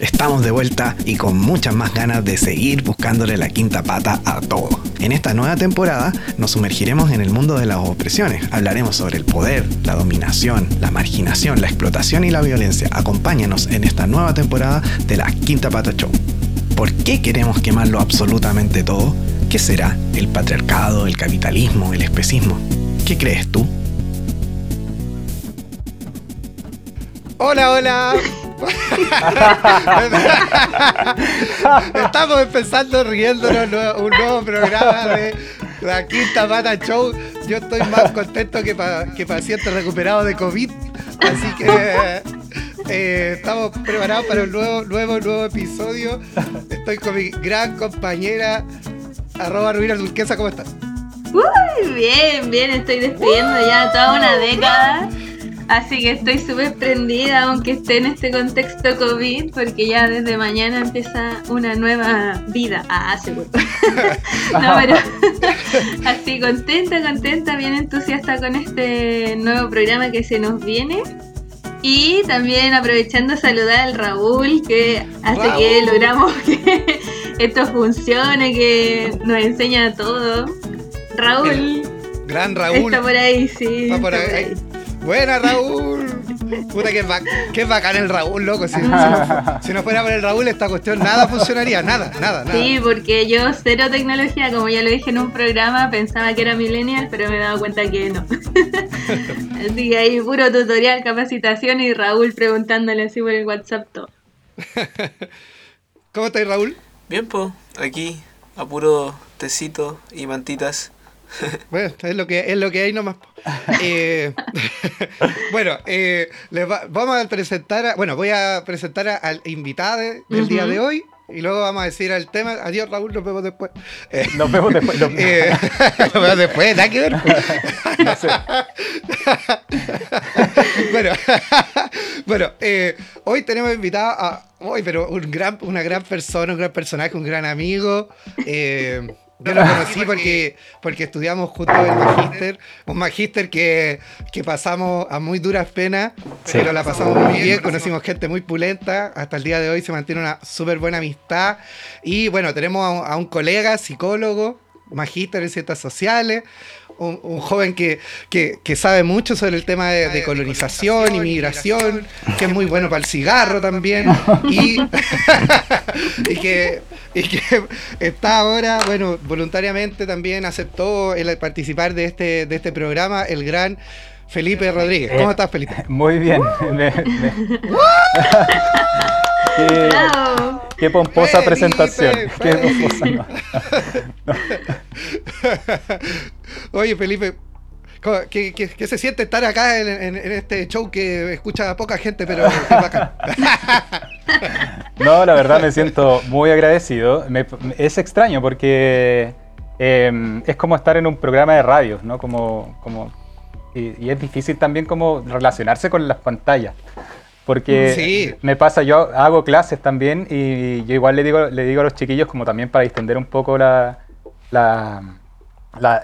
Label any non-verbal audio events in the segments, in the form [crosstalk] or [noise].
Estamos de vuelta y con muchas más ganas de seguir buscándole la quinta pata a todo. En esta nueva temporada nos sumergiremos en el mundo de las opresiones. Hablaremos sobre el poder, la dominación, la marginación, la explotación y la violencia. Acompáñanos en esta nueva temporada de la Quinta Pata Show. ¿Por qué queremos quemarlo absolutamente todo? ¿Qué será? ¿El patriarcado, el capitalismo, el especismo? ¿Qué crees tú? Hola, hola. [laughs] Estamos empezando riéndonos un nuevo programa de la Quinta Pata Show. Yo estoy más contento que, que paciente recuperado de COVID. Así que eh, estamos preparados para un nuevo, nuevo, nuevo episodio. Estoy con mi gran compañera, arroba Rubina Turquesa, ¿cómo estás? Uy, bien, bien, estoy despidiendo ya toda una década. Así que estoy súper prendida, aunque esté en este contexto COVID, porque ya desde mañana empieza una nueva vida. Ah, seguro. [laughs] no, pero [laughs] así contenta, contenta, bien entusiasta con este nuevo programa que se nos viene. Y también aprovechando saludar al Raúl, que hace que logramos [laughs] que esto funcione, que nos enseña todo. Raúl. gran Raúl. Está por ahí, sí. Está por ahí. Buena, Raúl. Puta, que, qué bacán el Raúl, loco. Si, no, fuera por el Raúl, esta cuestión nada funcionaría, nada, nada, nada. Sí, porque yo cero tecnología, como ya lo dije en un programa, pensaba que era millennial, pero me he dado cuenta que no. [laughs] así que ahí puro tutorial, capacitación y Raúl preguntándole así por el WhatsApp todo. [laughs] ¿Cómo estás, Raúl? Bien, pues, aquí, a puro tecito y mantitas. [laughs] Bueno, es lo que, es lo que hay nomás. Eh, [laughs] bueno, eh, vamos a presentar, bueno, voy a presentar al invitado del día de hoy. Y luego vamos a decir al tema, adiós Raúl, nos vemos después. Eh, [laughs] nos vemos después. Nos, vemos después, nada que ver. no sé. bueno, bueno hoy tenemos invitado a, hoy, pero un gran, una gran persona, un gran personaje, un gran amigo. Yo lo conocí porque, porque estudiamos juntos el magíster, un magíster que, pasamos a muy duras penas, pero la pasamos muy bien, conocimos gente muy pulenta, hasta el día de hoy se mantiene una súper buena amistad. Y bueno, tenemos a un colega, psicólogo, magíster en ciencias sociales, un, joven que, sabe mucho sobre el tema de, colonización, inmigración, que es muy bueno para el cigarro también, [laughs] [laughs] y, que, está ahora, bueno, voluntariamente también aceptó el participar de este, de este programa, el gran Felipe Rodríguez. ¿Cómo eh, estás, Felipe? Muy bien. [laughs] Qué pomposa presentación. Qué pomposa. [laughs] Oye, Felipe, ¿Qué, se siente estar acá en, este show que escucha poca gente, pero es [laughs] bacán? No, la verdad me siento muy agradecido. es extraño porque em, es como estar en un programa de radio, ¿no? Como, como, y, y, es difícil también como relacionarse con las pantallas. Porque me pasa, yo hago clases también y yo igual le digo, le digo a los chiquillos como también para distender un poco la,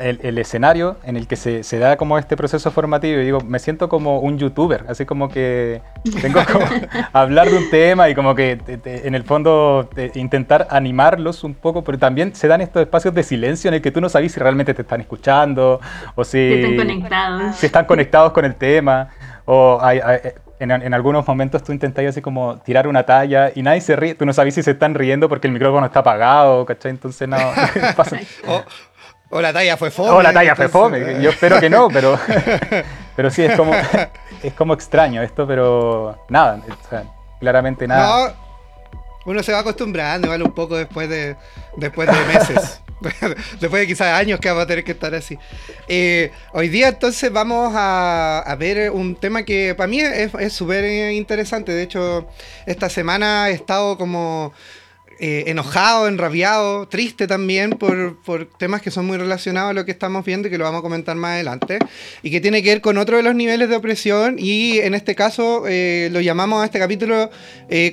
el, escenario en el que se, se, da como este proceso formativo y digo, me siento como un youtuber, así como que tengo que [laughs] hablar de un tema y como que en el fondo intentar animarlos un poco, pero también se dan estos espacios de silencio en el que tú no sabes si realmente te están escuchando o si, están conectados. si están conectados con el tema. O hay, en, algunos momentos tú intentas así como tirar una talla y nadie se ríe, tú no sabes si se están riendo porque el micrófono está apagado, ¿cachai? Entonces no, [laughs] pasa. [laughs] O, la talla fue fome. O la talla fue fome, yo espero que no, pero, [laughs] pero sí, es como, es como extraño esto, pero nada, claramente nada. No, uno se va acostumbrando, ¿vale? Un poco después de, después de meses. [laughs] Después de quizás años que vamos a tener que estar así. Eh, hoy día entonces vamos a, ver un tema que para mí es súper interesante. De hecho, esta semana he estado como eh, enojado, enrabiado, triste también por, temas que son muy relacionados a lo que estamos viendo y que lo vamos a comentar más adelante. Y que tiene que ver con otro de los niveles de opresión y en este caso eh, lo llamamos a este capítulo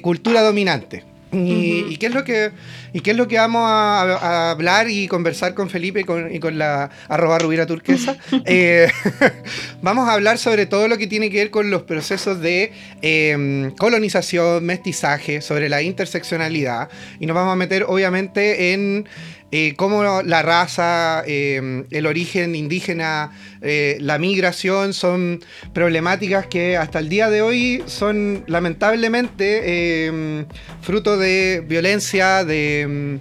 cultura dominante. Y, qué es lo que, y qué es lo que vamos a, hablar y conversar con Felipe y con, la arroba rubira turquesa. [laughs] Eh, [laughs] vamos a hablar sobre todo lo que tiene que ver con los procesos de em, colonización, mestizaje, sobre la interseccionalidad. Y nos vamos a meter obviamente en eh, cómo la raza, em, el origen indígena, eh, la migración son problemáticas que hasta el día de hoy son lamentablemente em, fruto de violencia, em,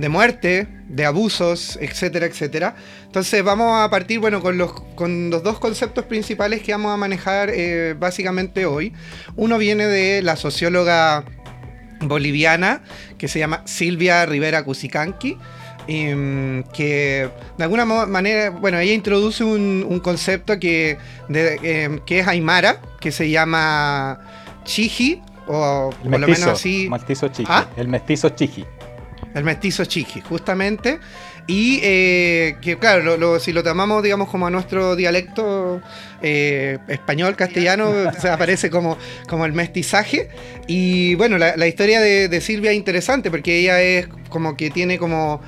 de, muerte, de abusos, etcétera, etcétera. Entonces vamos a partir bueno, con, los, con los dos conceptos principales que vamos a manejar eh, básicamente hoy. Uno viene de la socióloga boliviana que se llama Silvia Rivera Cusicanqui Em, que de alguna manera, bueno, ella introduce un, concepto que, em, que es Aymara, que se llama Chiji, o por lo menos así. Mestizo Chiji. ¿Ah? El mestizo Chiji. El mestizo Chiji, justamente. Y eh, que, claro, si lo tomamos, digamos, como a nuestro dialecto eh, español, castellano, [laughs] se aparece como, como el mestizaje. Y bueno, la, historia de, de, Silvia es interesante porque ella es como que tiene como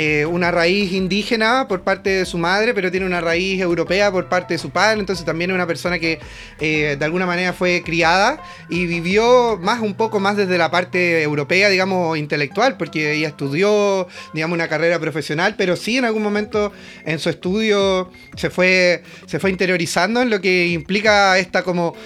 eh, una raíz indígena por parte de su madre, pero tiene una raíz europea por parte de su padre, entonces también es una persona que eh, de alguna manera fue criada y vivió más un poco más desde la parte europea, digamos, intelectual, porque ella estudió, digamos, una carrera profesional, pero sí en algún momento en su estudio se fue, se fue interiorizando en lo que implica esta como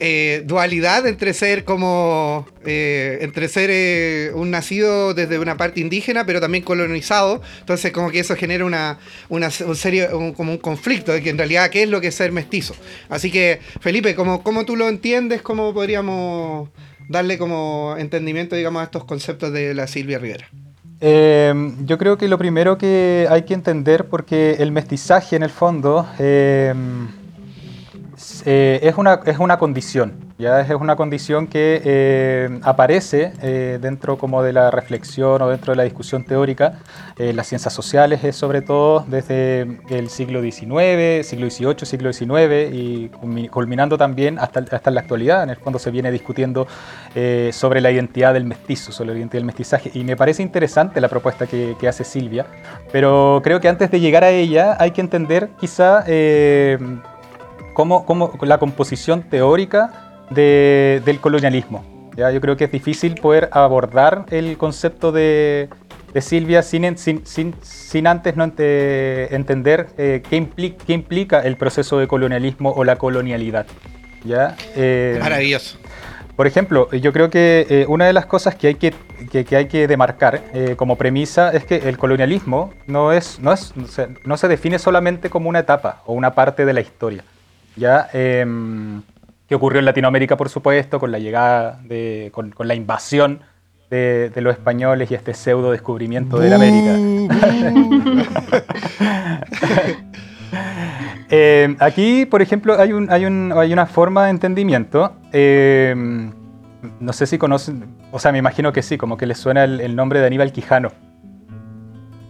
eh, dualidad entre ser como eh, entre ser eh, un nacido desde una parte indígena pero también colonizado. Entonces como que eso genera una, una un serio como un conflicto de que en realidad qué es lo que es ser mestizo así que Felipe como, como tú lo entiendes cómo podríamos darle como entendimiento digamos a estos conceptos de la Silvia Rivera yo creo que lo primero que hay que entender porque el mestizaje en el fondo eh, es, una, es una condición, ¿ya? es una condición que eh, aparece eh, dentro como de la reflexión o dentro de la discusión teórica. las ciencias sociales es sobre todo desde el siglo XIX, siglo XVIII, siglo XIX y culminando también hasta, hasta la actualidad. En el fondo se viene discutiendo sobre la identidad del mestizo, sobre la identidad del mestizaje. Y me parece interesante la propuesta que, que hace Silvia, pero creo que antes de llegar a ella hay que entender quizá como, la composición teórica del colonialismo. ¿ya? Yo creo que es difícil poder abordar el concepto de, Silvia sin, sin, sin, antes no entender eh, qué, implica, qué, implica, el proceso de colonialismo o la colonialidad. ¿ya? Eh, Maravilloso. Por ejemplo, yo creo que eh, una de las cosas que hay que, que, hay que demarcar como premisa es que el colonialismo no, es, no, es, no se define solamente como una etapa o una parte de la historia ¿ya? Em, que ocurrió en Latinoamérica, por supuesto, con la llegada, de, con, la invasión de, los españoles y este pseudo descubrimiento de la América. [laughs] Em, aquí, por ejemplo, hay, un, hay, un, hay, una forma de entendimiento. Em, no sé si conocen, o sea, me imagino que sí, como que les suena el, nombre de Aníbal Quijano.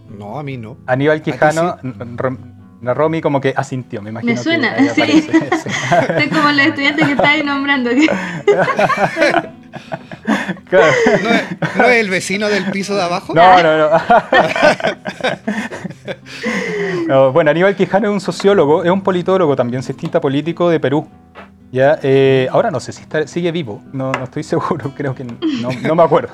No, a mí no. Aníbal Quijano, Romy como que asintió, me imagino. Me suena, sí. [laughs] Estoy como la estudiante que está ahí nombrando. [laughs] Claro. ¿No, es, el vecino del piso de abajo? No, no, [laughs] no. bueno, Aníbal Quijano es un sociólogo, es un politólogo también, cientista político de Perú. ¿ya? Eh, ahora no sé si está, sigue vivo, no, no, estoy seguro, creo que no, no me acuerdo.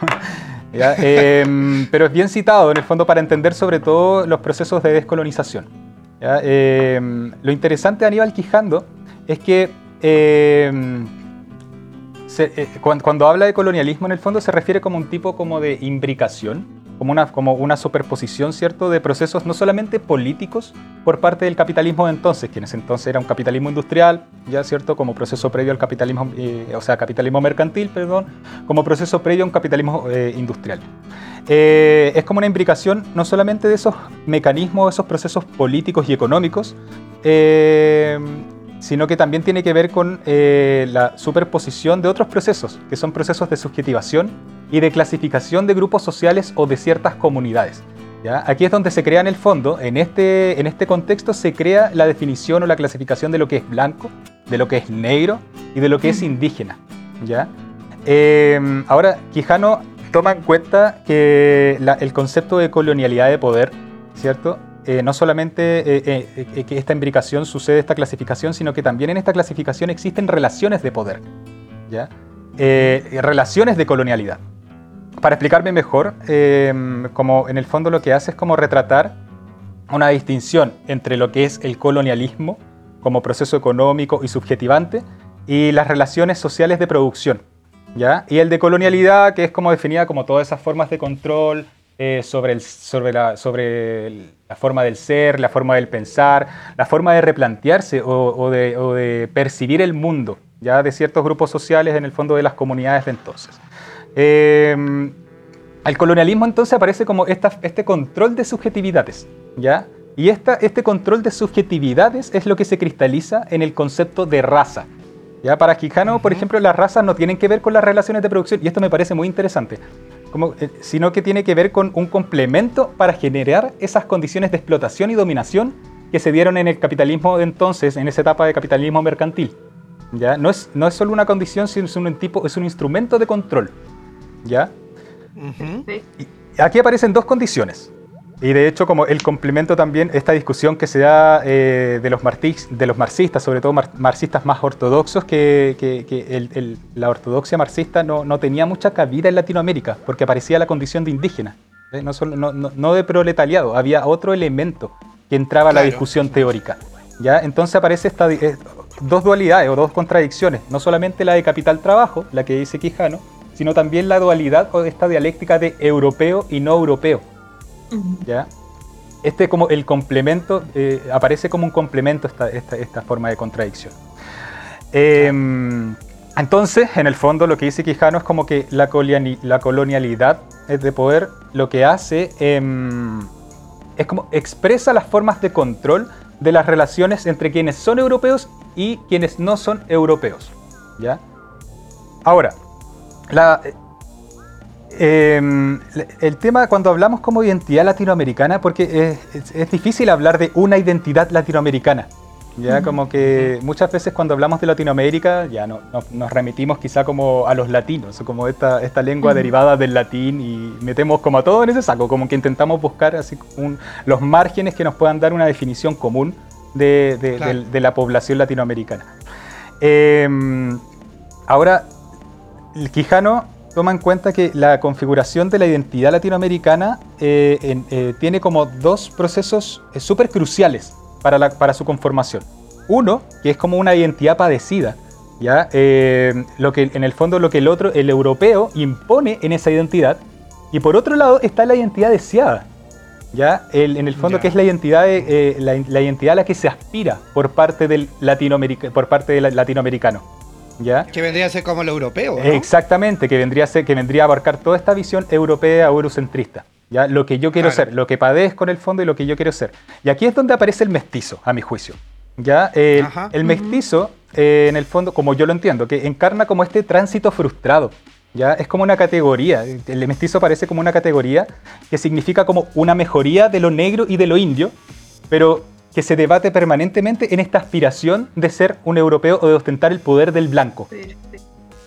¿ya? Eh, pero es bien citado en el fondo para entender sobre todo los procesos de descolonización. Em, lo interesante de Aníbal Quijando es que em, eh, cuando, habla de colonialismo en el fondo se refiere como un tipo como de imbricación, como una, como una superposición, ¿cierto?, de procesos no solamente políticos por parte del capitalismo de entonces, que en ese entonces era un capitalismo industrial, ya, ¿cierto?, como proceso previo al capitalismo, eh, o sea, capitalismo mercantil, perdón, como proceso previo a un capitalismo eh, industrial. Eh, es como una imbricación no solamente de esos mecanismos, esos procesos políticos y económicos, eh, sino que también tiene que ver con eh, la superposición de otros procesos, que son procesos de subjetivación y de clasificación de grupos sociales o de ciertas comunidades. Aquí es donde se crea en el fondo, en este, en este contexto se crea la definición o la clasificación de lo que es blanco, de lo que es negro y de lo que es indígena. ¿ya? ahora, Quijano toma en cuenta que la- el concepto de colonialidad de poder, ¿cierto? Eh, no solamente eh, eh, que esta imbricación sucede esta clasificación, sino que también en esta clasificación existen relaciones de poder, ¿ya? Relaciones de colonialidad. Para explicarme mejor, eh, como en el fondo lo que hace es como retratar una distinción entre lo que es el colonialismo como proceso económico y subjetivante y las relaciones sociales de producción, ¿ya? Y el de colonialidad, que es como definida como todas esas formas de control eh, sobre, el, sobre, la, sobre el- la forma del ser, la forma del pensar, la forma de replantearse o, o de, o de percibir el mundo, ya de ciertos grupos sociales en el fondo de las comunidades de entonces. Eh, el colonialismo entonces aparece como esta- este control de subjetividades, ¿ya? Y esta, este control de subjetividades es lo que se cristaliza en el concepto de raza. ¿ya? Para Quijano, por ejemplo, las razas no tienen que ver con las relaciones de producción, y esto me parece muy interesante, como, eh, sino que tiene que ver con un complemento para generar esas condiciones de explotación y dominación que se dieron en el capitalismo de entonces, en esa etapa de capitalismo mercantil. ¿ya? No, es, no es solo una condición, sino es un, tipo, es un instrumento de control. ¿ya? Ujú. Sí. Aquí aparecen dos condiciones. Y de hecho, como el complemento también, esta discusión que se da eh, de, los martix- de los marxistas, sobre todo mar- marxistas más ortodoxos, que, que- que el- el- la ortodoxia marxista no, no tenía mucha cabida en Latinoamérica, porque aparecía la condición de indígena, ¿eh? no, solo- no- no- de proletariado, había otro elemento que entraba a la discusión teórica. ¿ya? Entonces aparece esta, eh, dos dualidades o dos contradicciones, no solamente la de capital-trabajo, la que dice Quijano, sino también la dualidad o esta dialéctica de europeo y no europeo. Ujú. ¿ya? Este como el complemento, eh, aparece como un complemento esta, esta, esta forma de contradicción. Em, entonces, en el fondo, lo que dice Quijano es como que la, coloniali- la colonialidad de poder lo que hace em, es como expresa las formas de control de las relaciones entre quienes son europeos y quienes no son europeos. ¿ya? Ahora, la, eh, el tema cuando hablamos como identidad latinoamericana, porque es, es- es difícil hablar de una identidad latinoamericana. Ya como que muchas veces cuando hablamos de Latinoamérica ya no, no- nos remitimos quizá como a los latinos, como esta, esta lengua derivada del latín y metemos como a todo en ese saco, como que intentamos buscar así un- los márgenes que nos puedan dar una definición común de, de- Claro. del- de la población latinoamericana. Em, ahora, el Quijano toma en cuenta que la configuración de la identidad latinoamericana eh, en- eh, tiene como dos procesos eh, súper cruciales para, la- para su conformación. Uno, que es como una identidad padecida, ¿ya? Eh, lo que, en el fondo lo que el otro, el europeo, impone en esa identidad. Y por otro lado está la identidad deseada, ¿ya? El- en el fondo Ya. que es la identidad, de, la, la identidad a la que se aspira por parte del, latinoamerica- por parte del latinoamericano. ¿Ya? Que vendría a ser como lo europeo, ¿no? Exactamente, que vendría, a ser, que vendría a abarcar toda esta visión europea eurocentrista. ¿ya? Lo que yo quiero Claro. ser, lo que padezco en el fondo y lo que yo quiero ser. Y aquí es donde aparece el mestizo, a mi juicio. ¿ya? El, mestizo, eh, en el fondo, como yo lo entiendo, que encarna como este tránsito frustrado. ¿ya? Es como una categoría, el mestizo aparece como una categoría que significa como una mejoría de lo negro y de lo indio, pero que se debate permanentemente en esta aspiración de ser un europeo o de ostentar el poder del blanco.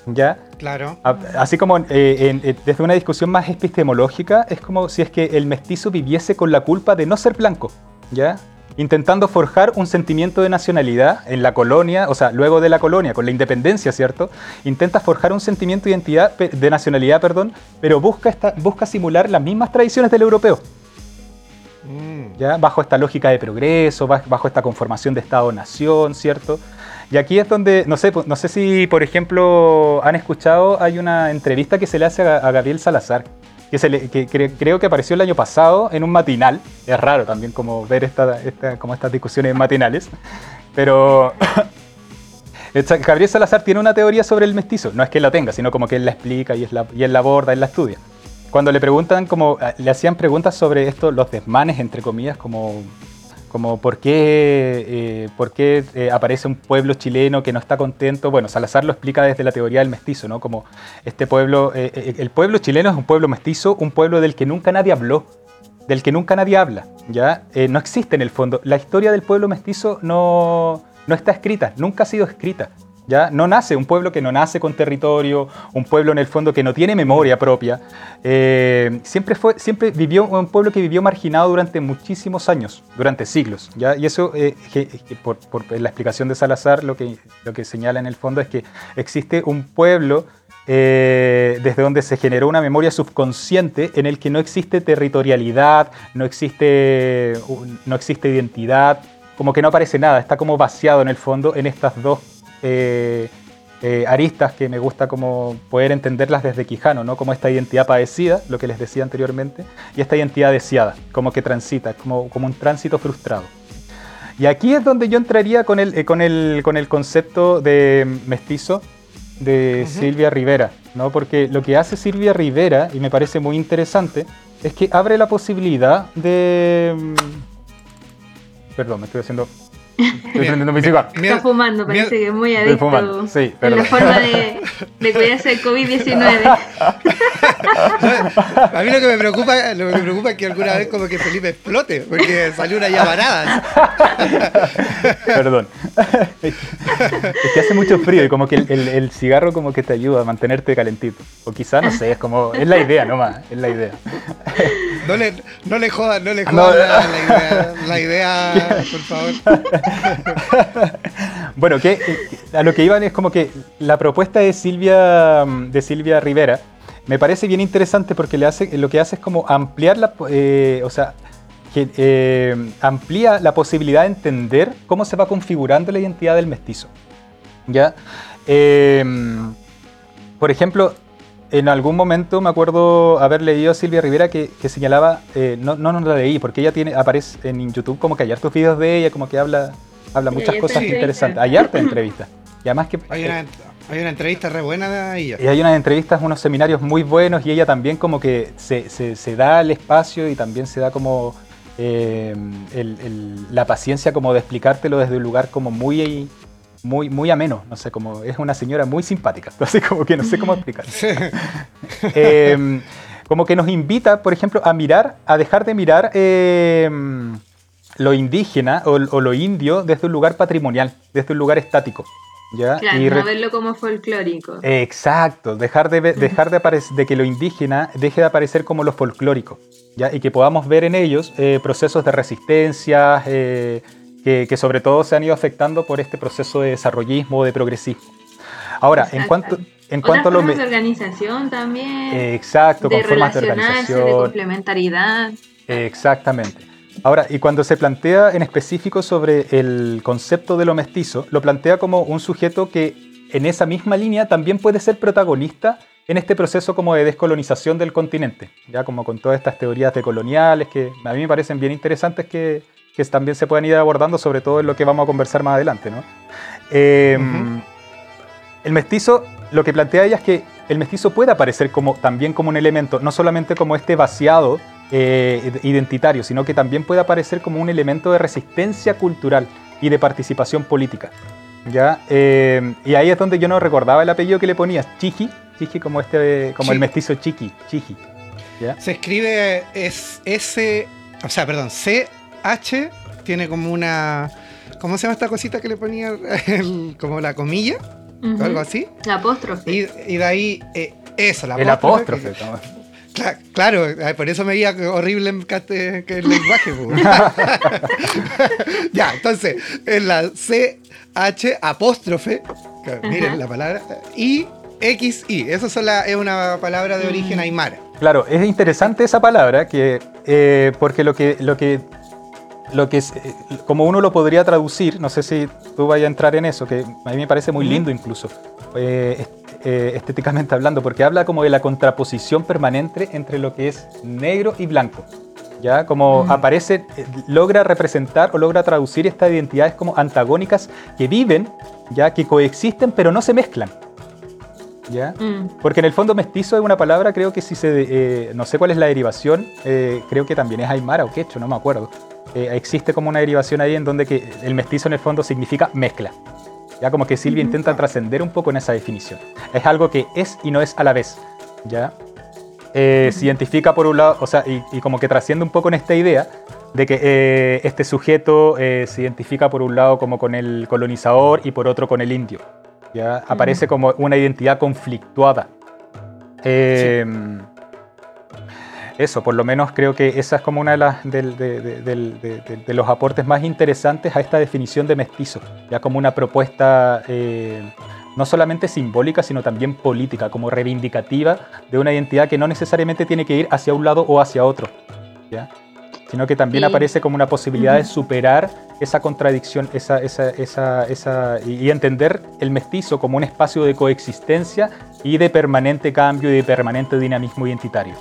¿ya? Claro. A- Así como eh, en- eh, desde una discusión más epistemológica, es como si es que el mestizo viviese con la culpa de no ser blanco, ¿ya? Intentando forjar un sentimiento de nacionalidad en la colonia, o sea, luego de la colonia, con la independencia, ¿cierto? Intenta forjar un sentimiento de identidad, de nacionalidad, perdón, pero busca, esta, busca simular las mismas tradiciones del europeo, Mm. ¿ya? Bajo esta lógica de progreso, baj- bajo esta conformación de Estado-nación, ¿cierto? Y aquí es donde, no sé, no sé si, por ejemplo, han escuchado, hay una entrevista que se le hace a, a Gabriel Salazar, que, se le- que cre- creo que apareció el año pasado en un matinal. Es raro también como ver esta, esta- como estas discusiones matinales, pero [coughs] Gabriel Salazar tiene una teoría sobre el mestizo. No es que la tenga, sino como que él la explica y, es la, y él la aborda, él la estudia. Cuando le preguntan, como ah, le hacían preguntas sobre esto, los desmanes, entre comillas, como, como por qué, eh, por qué eh, aparece un pueblo chileno que no está contento. Bueno, Salazar lo explica desde la teoría del mestizo, ¿no? Como este pueblo, eh, el pueblo chileno es un pueblo mestizo, un pueblo del que nunca nadie habló, del que nunca nadie habla, ¿ya? No existe en el fondo. La historia del pueblo mestizo no, no está escrita, nunca ha sido escrita. ¿Ya? No nace, un pueblo que no nace con territorio, un pueblo en el fondo que no tiene memoria propia. Eh, siempre, fue, siempre vivió un pueblo que vivió marginado durante muchísimos años, durante siglos, ¿ya? Y eso, eh, por, la explicación de Salazar, lo que, lo que señala en el fondo es que existe un pueblo eh, desde donde se generó una memoria subconsciente en el que no existe territorialidad, no existe, no existe identidad, como que no aparece nada, está como vaciado en el fondo en estas dos eh, eh, aristas que me gusta como poder entenderlas desde Quijano, ¿no? Como esta identidad padecida, lo que les decía anteriormente, y esta identidad deseada, como que transita, como, como un tránsito frustrado. Y aquí es donde yo entraría con el, eh, con el, con el concepto de mestizo de Silvia Rivera, ¿no? Porque lo que hace Silvia Rivera, y me parece muy interesante, es que abre la posibilidad de... mm, Perdón, me estoy haciendo... Estoy prendiendo mi cigarro. Está fumando, parece que es muy Estoy adicto. fumando, sí, en perdón. la forma de, [laughs] de cuidarse del COVID-19. A mí lo que me preocupa, lo que me preocupa es que alguna vez como que Felipe explote, porque salió una llamarada. [laughs] Perdón. es que hace mucho frío y como que el, el- el cigarro como que te ayuda a mantenerte calentito. O quizás, no sé, es como... Es la idea nomás, es la idea. No le, no le jodas, no le No. jodas la, la idea, la idea, por favor. [laughs] Bueno, a lo que iban es como que la propuesta de Silvia, de Silvia Rivera me parece bien interesante porque lo que hace es como ampliar la, eh, o sea, eh, amplía la posibilidad de entender cómo se va configurando la identidad del mestizo. ¿Ya? Eh, por ejemplo, en algún momento me acuerdo haber leído a Silvia Rivera que, que señalaba, eh, no, no, no la leí, porque ella tiene, aparece en YouTube como que hay hartos videos de ella, como que habla, habla Sí, muchas cosas interesantes. Hay hartas entrevistas. Y además que Hay una, hay una entrevista re buena de ella. y hay unas entrevistas, unos seminarios muy buenos y ella también como que se, se- se da el espacio y también se da como eh, el- el- la paciencia como de explicártelo desde un lugar como muy, muy, muy ameno. No sé, como es una señora muy simpática. [laughs] Entonces como que no sé cómo explicar. [laughs] Eh, como que nos invita, por ejemplo, a mirar, a dejar de mirar eh, lo indígena o, o lo indio desde un lugar patrimonial, desde un lugar estático. ¿ya? Claro, Y no verlo como folclórico. Exacto, dejar de, dejar de, de que lo indígena deje de aparecer como lo folclórico, ¿ya? y que podamos ver en ellos eh, procesos de resistencia eh, que, que sobre todo se han ido afectando por este proceso de desarrollismo, de progresismo. Ahora, en cuanto, en Otras cuanto a lo... formas me- de organización también. Exacto, de con formas de relacionarse, de organización. complementariedad. Exactamente. Ahora, y cuando se plantea en específico sobre el concepto de lo mestizo, lo plantea como un sujeto que en esa misma línea también puede ser protagonista en este proceso como de descolonización del continente, ya como con todas estas teorías decoloniales que a mí me parecen bien interesantes que, que también se puedan ir abordando, sobre todo en lo que vamos a conversar más adelante, ¿no? Eh, El mestizo, lo que plantea ella es que el mestizo puede aparecer como, también como un elemento, no solamente como este vaciado eh, identitario, sino que también puede aparecer como un elemento de resistencia cultural y de participación política. ¿ya? Eh, y ahí es donde yo no recordaba el apellido que le ponías, Chiqui, Chiqui como, este, como el mestizo Chiqui, Chiqui. ¿ya? Se escribe es S, o sea, perdón, CH tiene como una ¿cómo se llama esta cosita que le ponía [laughs] el- como la comilla? Ujú. Algo así. La apóstrofe. Y, y de ahí eh, eso, la el apóstrofe. que- ¿no? Cla- claro, eh, por eso me veía horrible en cate- que el lenguaje. po. [laughs] [laughs] ya, entonces, en la CH apóstrofe, que miren la palabra, y XI, esa son la- es una palabra de origen Mm. aymara. Claro, es interesante esa palabra que, eh, porque lo que, lo que, lo que es, eh, como uno lo podría traducir, no sé si tú vayas a entrar en eso, que a mí me parece muy lindo incluso, eh, eh, estéticamente hablando, porque habla como de la contraposición permanente entre lo que es negro y blanco. ¿Ya? Como aparece, eh, logra representar o logra traducir estas identidades como antagónicas que viven, ya que coexisten pero no se mezclan. ¿Ya? Mm. Porque en el fondo mestizo es una palabra, creo que si se... eh, no sé cuál es la derivación, eh, creo que también es aymara o quecho, no me acuerdo. Eh, existe como una derivación ahí en donde que el mestizo en el fondo significa mezcla. Ya como que Silvia intenta trascender un poco en esa definición. Es algo que es y no es a la vez. ¿Ya? Se identifica por un lado, o sea, y, y como que trasciende un poco en esta idea de que este sujeto se identifica por un lado como con el colonizador y por otro con el indio. ¿Ya? Aparece como una identidad conflictuada. Eh, Eso, por lo menos creo que esa es como una de, las, de, de- del- de- de- de los aportes más interesantes a esta definición de mestizo, ya como una propuesta eh, no solamente simbólica, sino también política, como reivindicativa de una identidad que no necesariamente tiene que ir hacia un lado o hacia otro, ¿ya? Sino que también Sí. aparece como una posibilidad de Ujú. superar esa contradicción esa, esa, esa, esa- y, entender el mestizo como un espacio de coexistencia y de permanente cambio y de permanente dinamismo identitario.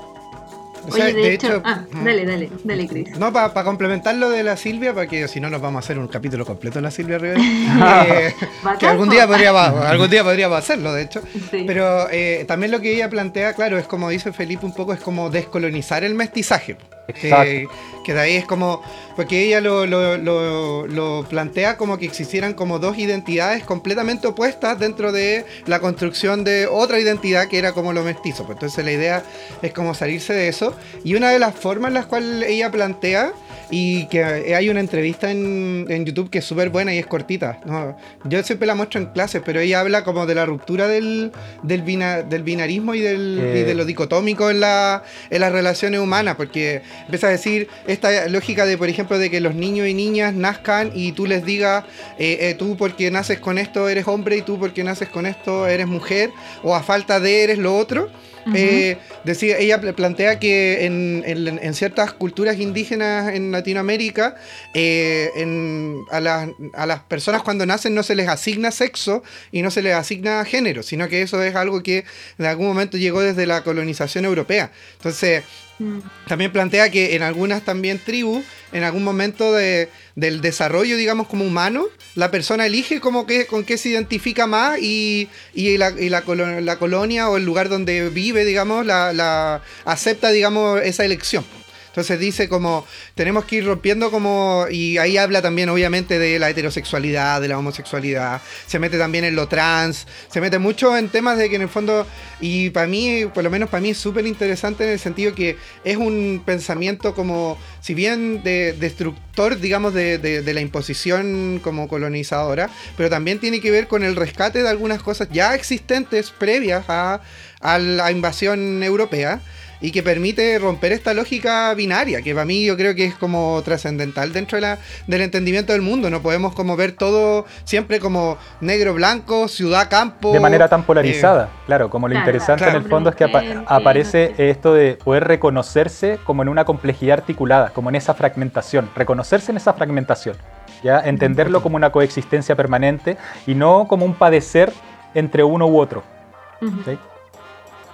O sea, Oye, de, hecho, Ah, mm, dale, dale, dale, Chris. No, para complementar lo de la Silvia, porque si no nos vamos a hacer un capítulo completo de la Silvia Rivera. [laughs] eh, [laughs] que algún día, podríamos, [laughs] algún día podríamos hacerlo, de hecho. Sí. Pero eh, también lo que ella plantea, claro, es como dice Felipe un poco, es como descolonizar el mestizaje. Eh, que de ahí es como, porque ella lo plantea como que existieran como dos identidades completamente opuestas dentro de la construcción de otra identidad que era como lo mestizo. Pues entonces la idea es como salirse de eso. Y una de las formas en las cuales ella plantea, y que hay una entrevista en, en YouTube que es súper buena y es cortita. ¿no? Yo siempre la muestro en clases, pero ella habla como de la ruptura del, del, bina- del binarismo y, del, Eh. y de lo dicotómico en, la, en las relaciones humanas, porque empieza a decir esta lógica de, por ejemplo, de que los niños y niñas nazcan y tú les digas, eh, eh, tú porque naces con esto eres hombre y tú porque naces con esto eres mujer, o a falta de eres lo otro. Eh, decía, ella pl- plantea que en, en- en ciertas culturas indígenas en Latinoamérica, eh, en- a, las, a las personas cuando nacen no se les asigna sexo y no se les asigna género, sino que eso es algo que en algún momento llegó desde la colonización europea. Entonces, Mm. también plantea que en algunas también tribus, en algún momento de- del desarrollo, digamos, como humano, la persona elige como que, con qué se identifica más y, y la, y la la colonia o el lugar donde vive, digamos, la, la- acepta, digamos, esa elección. Entonces dice como tenemos que ir rompiendo como y ahí habla también obviamente de la heterosexualidad, de la homosexualidad, se mete también en lo trans, se mete mucho en temas de que en el fondo y para mí, por lo menos para mí es súper interesante en el sentido que es un pensamiento como si bien de destructor, digamos, de, de- de la imposición como colonizadora, pero también tiene que ver con el rescate de algunas cosas ya existentes previas a, a la invasión europea y que permite romper esta lógica binaria, que para mí yo creo que es como trascendental dentro de la, del entendimiento del mundo. No podemos como ver todo siempre como negro, blanco, ciudad, campo. De manera tan eh, polarizada, claro, como lo Claro, interesante claro. en el fondo es que apa- aparece esto de poder reconocerse como en una complejidad articulada, como en esa fragmentación, reconocerse en esa fragmentación, ya entenderlo como una coexistencia permanente y no como un padecer entre uno u otro.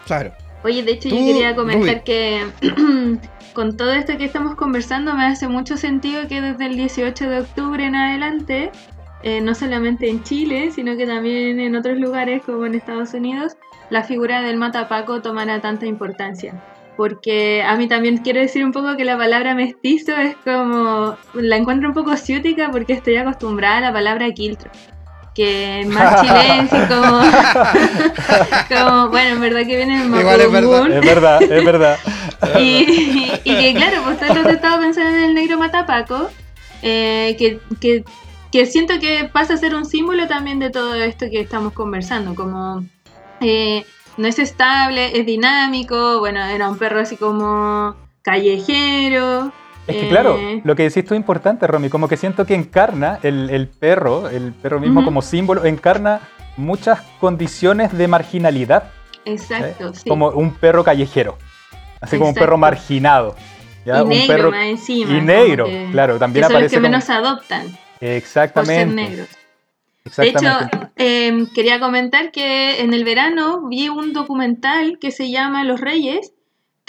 Claro. Oye, de hecho yo quería comentar que [clears throat] con todo esto que estamos conversando me hace mucho sentido que desde el 18 de octubre en adelante, eh, no solamente en Chile, sino que también en otros lugares como en Estados Unidos, la figura del matapaco tomara tanta importancia. Porque a mí también quiero decir un poco que la palabra mestizo es como, la encuentro un poco ciútica porque estoy acostumbrada a la palabra quiltro. Que más chilense, como, [laughs] como, bueno, en verdad que viene del Igual es verdad. Es verdad, es verdad. Y, y que claro, pues todo lo que estaba pensando en el negro matapaco, eh, que, que, que siento que pasa a ser un símbolo también de todo esto que estamos conversando, como eh, no es estable, es dinámico, bueno, era un perro así como callejero. Es que eh, claro, lo que decís tú es importante, Romy, como que siento que encarna el, el perro, el perro mismo como símbolo, encarna muchas condiciones de marginalidad, ¿eh? Exacto, sí. como un perro callejero, así como un perro marginado. ¿ya? y un negro perro más encima. y negro, que- claro, también que son los que como- menos adoptan por ser Exactamente. negros. De hecho, em, quería comentar que en el verano vi un documental que se llama Los Reyes,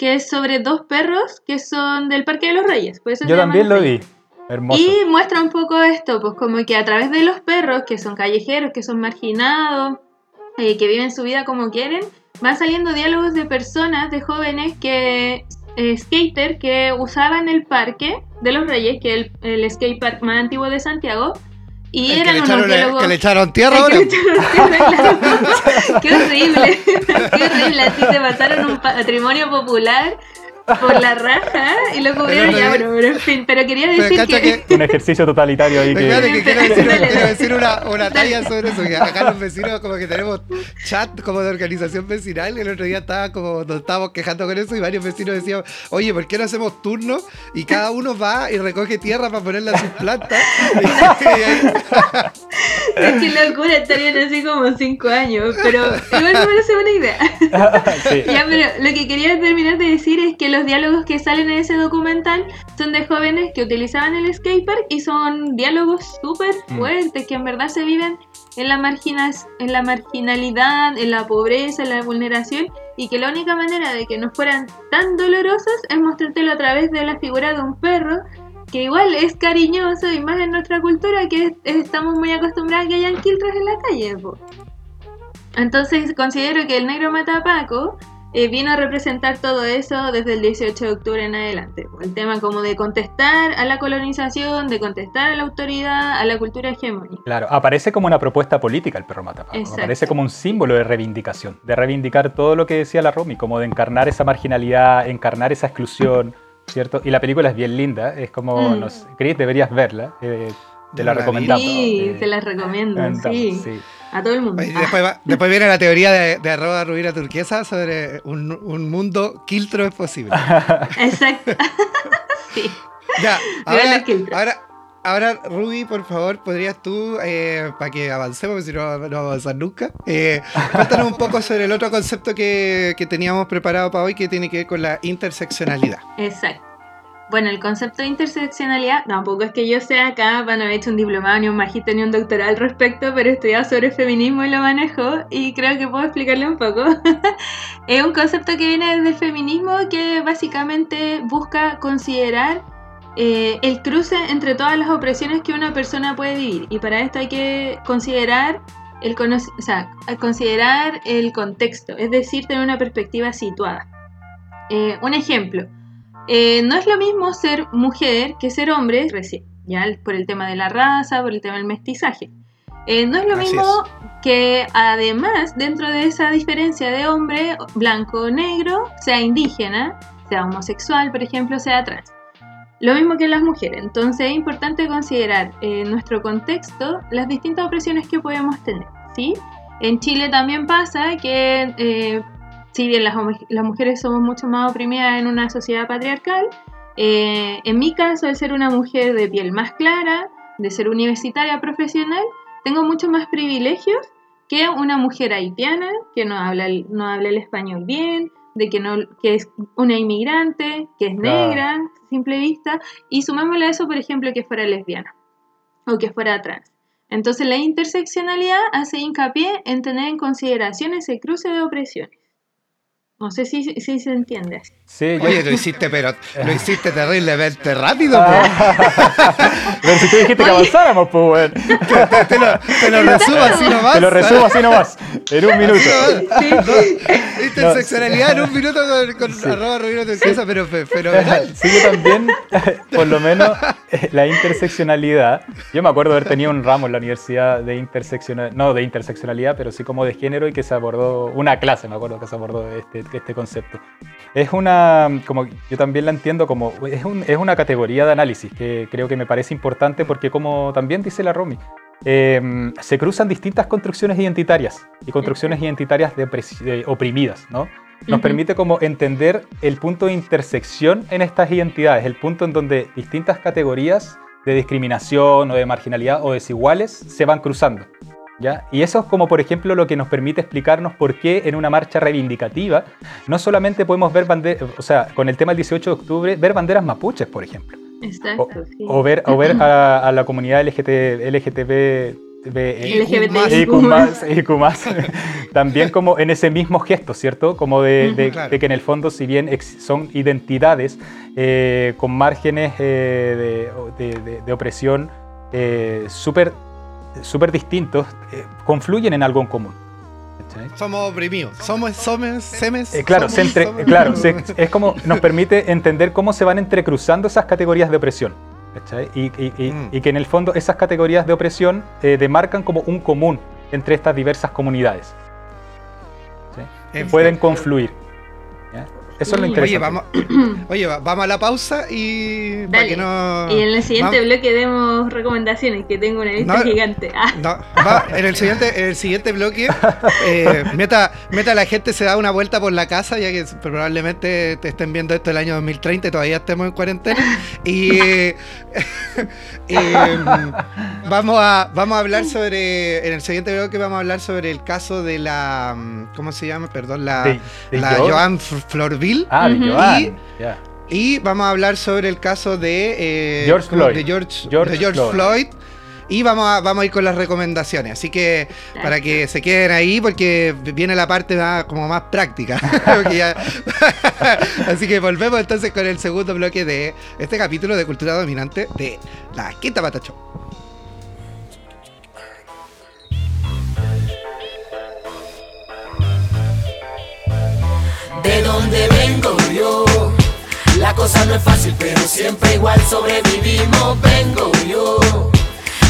que es sobre dos perros que son del Parque de los Reyes. por eso se Yo también lo vi. Hermoso. Y muestra un poco esto, pues como que a través de los perros, que son callejeros, que son marginados, eh, que viven su vida como quieren, van saliendo diálogos de personas, de jóvenes que eh, skater que usaban el parque de los Reyes, que es el, el skate park más antiguo de Santiago, y que, eran le unos diálogos... que le echaron tierra ahora. que le echaron tierra, [laughs] claro. Qué horrible, [laughs] qué horrible. Así te pasaron un patrimonio popular por la raja y lo cubrieron Pero ya, no- pero, pero en fin, pero quería decir que... que- Un ejercicio totalitario ahí Espérate que... que quiero decir, quiero una, una talla sobre eso. Que acá los vecinos como que tenemos chat como de organización vecinal. Y el otro día estaba como nos estábamos quejando con eso y varios vecinos decían, oye, ¿por qué no hacemos turnos? Y cada uno va y recoge tierra para ponerla en sus plantas. [laughs] Y- y ahí- Es que locura, estarían así como 5 años, pero igual me parece buena idea. [laughs] Sí. Ya, pero lo que quería terminar de decir es que los diálogos que salen en ese documental son de jóvenes que utilizaban el skatepark y son diálogos súper Mm. fuertes que en verdad se viven en la, marginas, en la marginalidad, en la pobreza, en la vulneración y que la única manera de que no fueran tan dolorosos es mostrártelo a través de la figura de un perro que igual es cariñoso y más en nuestra cultura que es- estamos muy acostumbrados a que hayan quiltros en la calle. po. Entonces considero que el negro matapaco eh, vino a representar todo eso desde el 18 de octubre en adelante. El tema como de contestar a la colonización, de contestar a la autoridad, a la cultura hegemónica. Claro, aparece como una propuesta política el perro matapaco. Exacto. Aparece como un símbolo de reivindicación, de reivindicar todo lo que decía la Romy, como de encarnar esa marginalidad, encarnar esa exclusión, ¿cierto? Y la película es bien linda, es como, Mm. no sé, Chris, deberías verla, eh, te la la recomendamos. Sí, eh, te las recomiendo, sí. A todo el mundo. Después, va- después viene la teoría de, de arroba rubira turquesa sobre un, un mundo quiltro es posible. [laughs] Exacto. [laughs] sí. Ya, ahora, ahora, ahora, Ruby, por favor, podrías tú, eh, para que avancemos, porque si no, no vamos a avanzar nunca, eh, cuéntanos un poco sobre el otro concepto que, que teníamos preparado para hoy, que tiene que ver con la interseccionalidad. Exacto. Bueno, el concepto de interseccionalidad, tampoco es que yo sea acá, para no haber hecho un diplomado, ni un magíster, ni un doctorado al respecto, pero he estudiado sobre feminismo y lo manejo y creo que puedo explicarle un poco. [laughs] es un concepto que viene desde el feminismo que básicamente busca considerar eh, el cruce entre todas las opresiones que una persona puede vivir y para esto hay que considerar el, o sea, considerar el contexto, es decir, tener una perspectiva situada. Eh, un ejemplo. Eh, no es lo mismo ser mujer que ser hombre recién, ya por el tema de la raza, por el tema del mestizaje. Eh, no es lo Así mismo que además dentro de esa diferencia de hombre blanco o negro, sea indígena, sea homosexual, por ejemplo, sea trans. Lo mismo que las mujeres. Entonces es importante considerar eh, en nuestro contexto las distintas opresiones que podemos tener. ¿sí? En Chile también pasa que eh, si bien las, mujeres somos mucho más oprimidas en una sociedad patriarcal, eh, en mi caso, al ser una mujer de piel más clara, de ser universitaria profesional, tengo mucho más privilegios que una mujer haitiana que no habla el, no habla el español bien, de que, no, que es una inmigrante, que es negra, simple vista, y sumémosle a eso, por ejemplo, que fuera lesbiana o que fuera trans. Entonces la interseccionalidad hace hincapié en tener en consideración ese cruce de opresiones. No sé si, si se entiende Sí, yo- Oye, lo hiciste, pero lo hiciste terriblemente rápido, po. [laughs] Pero si tú dijiste que avanzáramos, pues, bueno. [laughs] te, te lo, te lo resumo así nomás. Te lo resumo así nomás, en un minuto. No, interseccionalidad en un minuto con, con Sí. arroba rubira turquesa, pero fe- fenomenal. [laughs] Sí, yo también, por lo menos, la interseccionalidad. Yo me acuerdo haber tenido un ramo en la universidad de interseccionalidad, no de interseccionalidad, pero sí como de género y que se abordó, una clase, me acuerdo que se abordó este, este concepto. Es una, como yo también la entiendo como, es, un- es una categoría de análisis que creo que me parece importante porque como también dice la Romy, eh, se cruzan distintas construcciones identitarias y construcciones identitarias de oprimidas, ¿no? Nos permite como entender el punto de intersección en estas identidades, el punto en donde distintas categorías de discriminación o de marginalidad o desiguales se van cruzando. ¿Ya? Y eso es como, por ejemplo, lo que nos permite explicarnos por qué en una marcha reivindicativa no solamente podemos ver banderas, o sea, con el tema del 18 de octubre, ver banderas mapuches, por ejemplo, o, Exacto, sí. o ver, o ver a, a la comunidad LGT, LGTB, LGBT. y con más, y con más. [laughs] también como en ese mismo gesto, ¿cierto? Como de, de- Ujú. Claro. de que en el fondo, si bien son identidades eh, con márgenes eh, de, de- de- de opresión eh, súper súper distintos, eh, confluyen en algo en común. Somos oprimidos. Somos, somos, semes. Eh, claro, somos- se entre- somos- claro se- [laughs] es como nos permite entender cómo se van entrecruzando esas categorías de opresión. ¿cachai? Y, y- y- Mm. y que en el fondo esas categorías de opresión eh, demarcan como un común entre estas diversas comunidades. En- Pueden confluir. Eso es lo Mm. interesante. Oye, vamos, [clears throat] oye, va- vamos a la pausa y para Dale. que no. Y en el siguiente va- bloque demos recomendaciones, que tengo una lista No. gigante. [laughs] Ah, No, va, en el siguiente, en el siguiente bloque, eh, [laughs] meta, meta la gente se da una vuelta por la casa, ya que probablemente te estén viendo esto el año 2030 y todavía estemos en cuarentena. Y [laughs] eh, eh, vamos, a, vamos a hablar sobre, en el siguiente bloque vamos a hablar sobre el caso de la, mm, ¿cómo se llama? Perdón, la, De- de la Joan. Joan Ah, de. Joan. Y- Ya. Y vamos a hablar sobre el caso de eh, George. Floyd. de George, George de George Floyd. Floyd. Y vamos a, vamos a ir con las recomendaciones. Así que para que se queden ahí, porque viene la parte más, como más práctica. [laughs] [laughs] [laughs] Así que volvemos entonces con el segundo bloque de este capítulo de Cultura Dominante de la Quinta Pata donde vengo yo. La cosa no es fácil, pero siempre igual sobrevivimos. Vengo yo.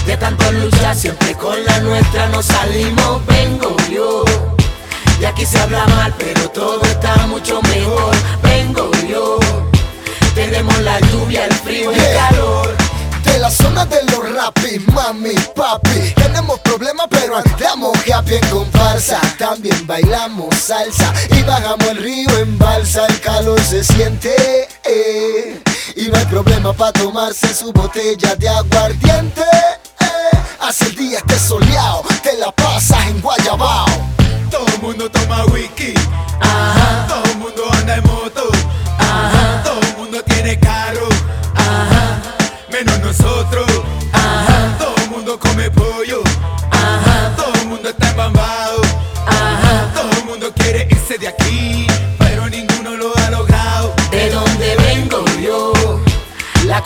De tanto luchar, siempre con la nuestra nos salimos. Vengo yo. Y aquí se habla mal, pero todo está mucho mejor. Vengo yo. Tenemos la lluvia, el frío, el Yeah. calor. De la zona de los rapis, mami, papi. Tenemos problemas pero andamos happy en comparsa. También bailamos salsa y bajamos el río en balsa. El calor se siente eh, y no hay problema para tomarse su botella de aguardiente eh. Hace el día esté soleado, te la pasas en Guayabao. Todo el mundo toma whisky. Todo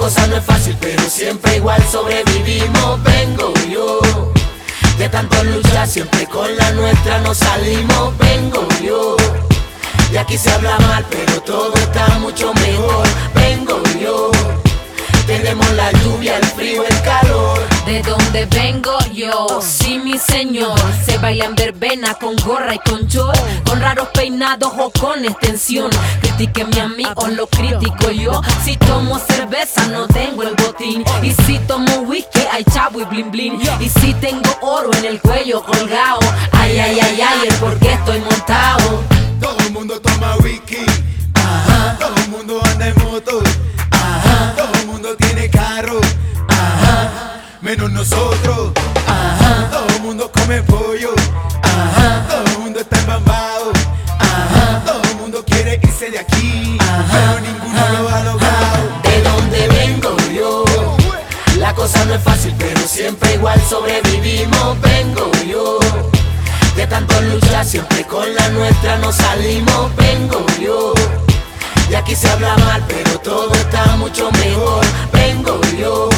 cosa no es fácil, pero siempre igual sobrevivimos. Vengo yo. De tanto luchar, siempre con la nuestra nos salimos. Vengo yo. Y aquí se habla mal, pero todo está mucho mejor. Vengo yo. Tenemos la lluvia, el frío, el calor. De donde vengo yo, sí mi señor Se baila en verbena con gorra y con short Con raros peinados o con extensión. Critíqueme a mí o lo critico yo. Si tomo cerveza no tengo el botín. Y si tomo whisky hay chavo y blin blin Y si tengo oro en el cuello colgado Ay, ay, ay, ay, el por qué estoy montado Todo el mundo toma whisky. Todo el mundo anda en moto. Menos nosotros. Todo el mundo come pollo. Todo el mundo está embambado. Todo el mundo quiere irse de aquí. Pero ninguno lo ha logrado. de donde vengo yo. La cosa no es fácil, pero siempre igual sobrevivimos. Vengo yo. De tanto luchar, siempre con la nuestra nos salimos. Vengo yo. Y aquí se habla mal, pero todo está mucho mejor. Vengo yo.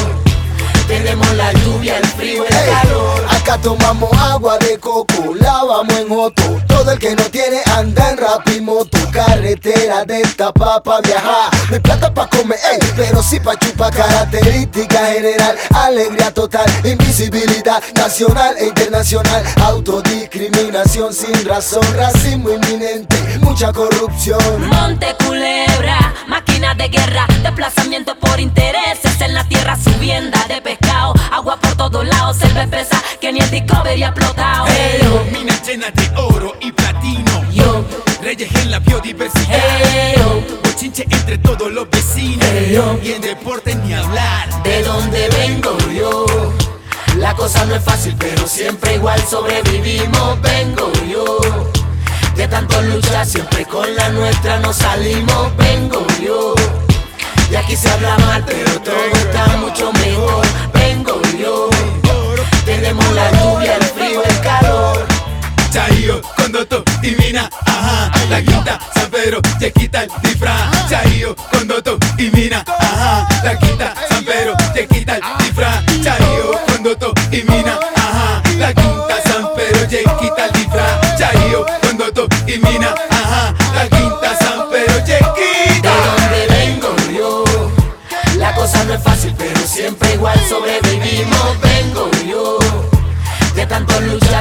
Tenemos la lluvia, el frío, el calor. Tomamos agua de coco, lavamos en otro. Todo el que no tiene anda en rapimoto. Carretera de esta pa' viajar. No hay plata pa' comer, ey, pero sí pa' chupar. Característica general, alegría total. Invisibilidad nacional e internacional. Autodiscriminación sin razón, racismo inminente. Mucha corrupción. Monte Culebra, máquina de guerra, desplazamiento por intereses en la tierra, subienda de pescado, agua por todos lados, espesa que ni el Discovery ha explotado. Pero minas llenas de oro y platino. Yo, Reyes en la biodiversidad. Eyo. Bochinche entre todos los vecinos. Eyo. Y en deporte ni hablar. de donde vengo yo. La cosa no es fácil, pero siempre igual sobrevivimos. Vengo yo. De tanto luchar, siempre con la nuestra nos salimos. Vengo yo. Y aquí se habla mal, pero todo está mucho mejor. Vengo yo. Tenemos la lluvia, el frío, el calor. Chayo, Condoto y Mina, ajá. La quinta, San Pedro, te quita el disfraz. Chayo, Condoto y Mina, ajá. La quinta, San Pedro, te quita el disfraz. Chayo, Condoto y Mina, ajá. La quinta, San Pedro, te quita el disfraz. Chayo, Condoto y Mina, ajá. La quinta, San Pedro, te De quita. donde vengo yo. La cosa no es fácil, pero siempre igual sobrevivimos.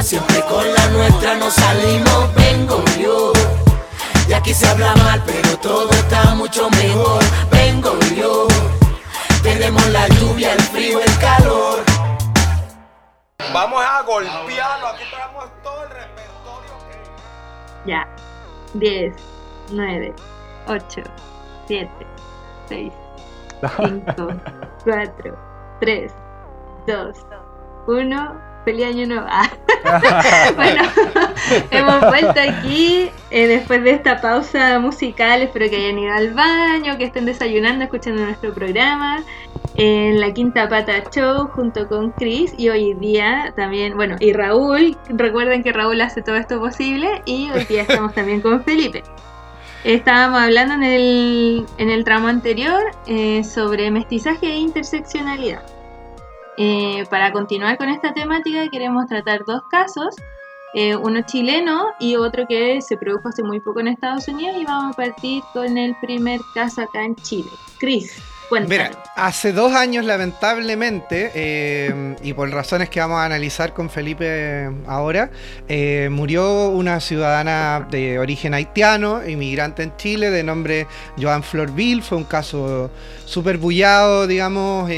Siempre con la nuestra nos salimos. Vengo yo. Y aquí se habla mal, pero todo está mucho mejor. Vengo yo, tenemos la lluvia, el frío, el calor. Vamos a golpearlo, aquí tenemos todo el repertorio. Ya. 10, 9, 8, 7, 6, 5, 4, 3, 2, 1. Feliz año nuevo. Ah. [laughs] [laughs] bueno, [laughs] hemos vuelto aquí eh, después de esta pausa musical. Espero que hayan ido al baño, que estén desayunando, escuchando nuestro programa en la Quinta Pata Show junto con Chris y hoy día también, bueno, y Raúl. Recuerden que Raúl hace todo esto posible y hoy día estamos también con Felipe. Estábamos hablando en el, en el tramo anterior eh, sobre mestizaje e interseccionalidad. Eh, para continuar con esta temática queremos tratar dos casos, eh, uno chileno y otro que se produjo hace muy poco en Estados Unidos y vamos a partir con el primer caso acá en Chile. Cuéntanos. Mira, hace dos años lamentablemente, eh, y por razones que vamos a analizar con Felipe ahora, murió una ciudadana de origen haitiano, inmigrante en Chile, de nombre Joan Florville. Fue un caso súper bullado, digamos.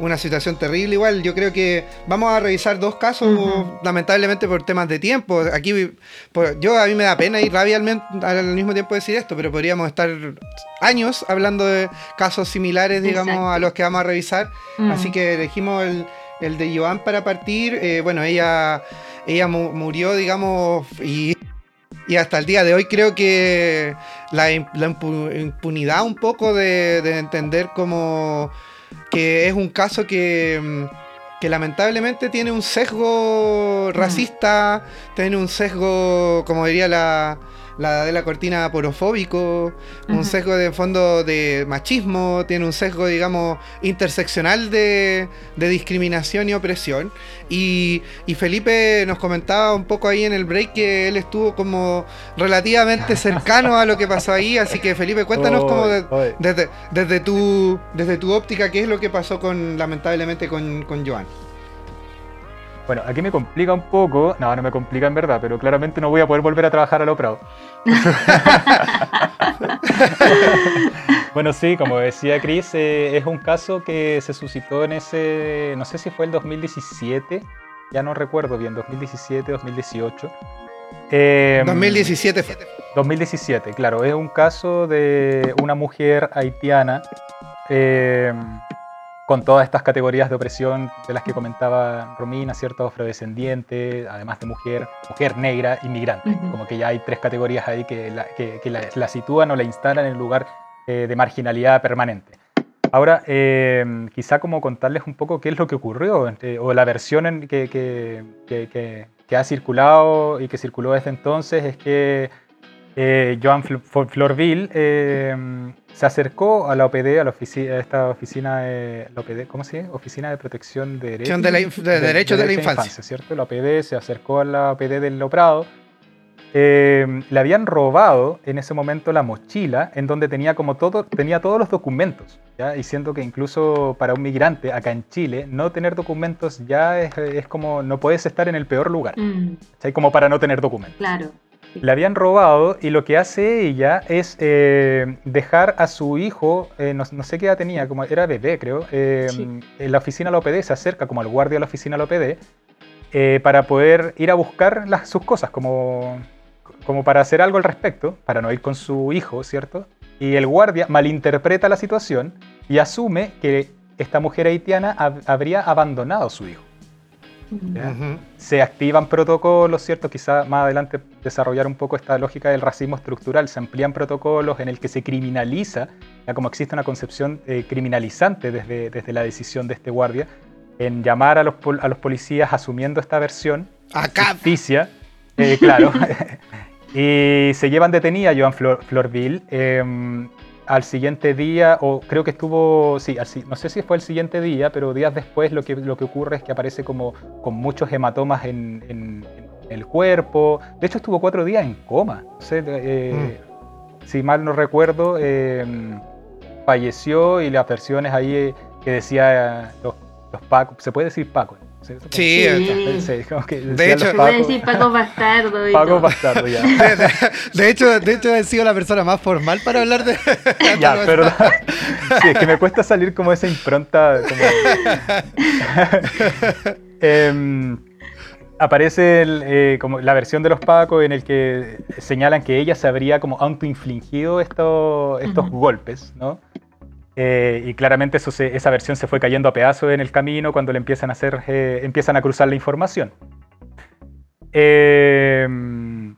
Una situación terrible igual. Yo creo que vamos a revisar dos casos, lamentablemente por temas de tiempo. Aquí, por- yo a mí me da pena y rabia al, mismo tiempo decir esto, pero podríamos estar años hablando de casos similares, digamos, Exacto. a los que vamos a revisar. Así que elegimos el, el de Joan para partir. Eh, bueno, ella, ella mu- murió, digamos, y, y hasta el día de hoy creo que la, im- la impu- impunidad un poco de, de entender como que es un caso que, mm, que lamentablemente tiene un sesgo racista, tiene un sesgo, como diría la, la de la cortina, porofóbico, un sesgo de fondo de machismo, tiene un sesgo, digamos, interseccional de, de discriminación y opresión. Y, y Felipe nos comentaba un poco ahí en el break que él estuvo como relativamente [laughs] cercano a lo que pasó ahí, así que Felipe, cuéntanos como de- desde, desde, tu, desde tu óptica, ¿qué es lo que pasó con, lamentablemente, con, con Joan? Bueno, aquí me complica un poco. No, no me complica en verdad, pero claramente no voy a poder volver a trabajar a lo Prado. bueno, sí, como decía Chris, eh, es un caso que se suscitó en ese, no sé si fue el 2017, ya no recuerdo bien, 2017, 2018. Eh, 2017 fue. 2017, claro, es un caso de una mujer haitiana eh, con todas estas categorías de opresión de las que comentaba Romina, ¿cierto? Afrodescendiente, además de mujer, mujer negra, inmigrante. Como que ya hay tres categorías ahí que la, que- que la- la sitúan o la instalan en el lugar eh, de marginalidad permanente. Ahora, eh, quizá como contarles un poco qué es lo que ocurrió, eh, o la versión en que, que- que- que- que ha circulado y que circuló desde entonces es que eh, Joan Fl- Fl- Florville eh, se acercó a la OPD, a, la ofici- a esta oficina, de, la OPD, ¿cómo se llama? Oficina de Protección de Derechos de la inf- de Derechos de la Infancia. ¿cierto? La OPD se acercó a la OPD del Loprado. Eh, le habían robado en ese momento la mochila en donde tenía como todo, tenía todos los documentos, ¿ya? y siento que incluso para un migrante acá en Chile, no tener documentos ya es, es como, no puedes estar en el peor lugar, Mm, ¿cachai? como para no tener documentos. claro. Le habían robado y lo que hace ella es eh, dejar a su hijo, eh, no, no sé qué edad tenía, como era bebé creo, eh, Sí. en la oficina de la OPD, se acerca como al guardia de la oficina de la OPD para poder ir a buscar las, sus cosas, como, como para hacer algo al respecto, para no ir con su hijo, ¿cierto? Y el guardia malinterpreta la situación y asume que esta mujer haitiana hab- habría abandonado a su hijo. Se activan protocolos, ¿cierto? Quizá más adelante desarrollar un poco esta lógica del racismo estructural. Se amplían protocolos en el que se criminaliza, ya como existe una concepción eh, criminalizante desde, desde la decisión de este guardia, en llamar a los, pol- a los policías asumiendo esta versión Acá. ficticia, eh, claro. [laughs] y se llevan detenida a Joan Flor- Florville. eh, al siguiente día, o creo que estuvo, sí, al no sé si fue el siguiente día, pero días después lo que, lo que ocurre es que aparece como con muchos hematomas en, en- en el cuerpo. De hecho, estuvo cuatro días en coma. No sé, eh, Si mal no recuerdo, eh, falleció y las versiones ahí eh, que decía eh, los, los Paco, se puede decir Paco, ¿cierto? Sí, Sí. Sí, como que De hecho- decir Paco Bastardo y Paco todo. bastardo, ya. De, [laughs] de- de hecho, de hecho, he sido la persona más formal para hablar de. Ya, [laughs] pero [laughs] sí, es que me cuesta salir como esa impronta. como- Em, aparece el, eh, como la versión de los Pacos en el que señalan que ella se habría como autoinfligido estos, estos Ujú. golpes, ¿no? Eh, y claramente eso se- esa versión se fue cayendo a pedazos en el camino cuando le empiezan a hacer, eh, empiezan a cruzar la información. Em,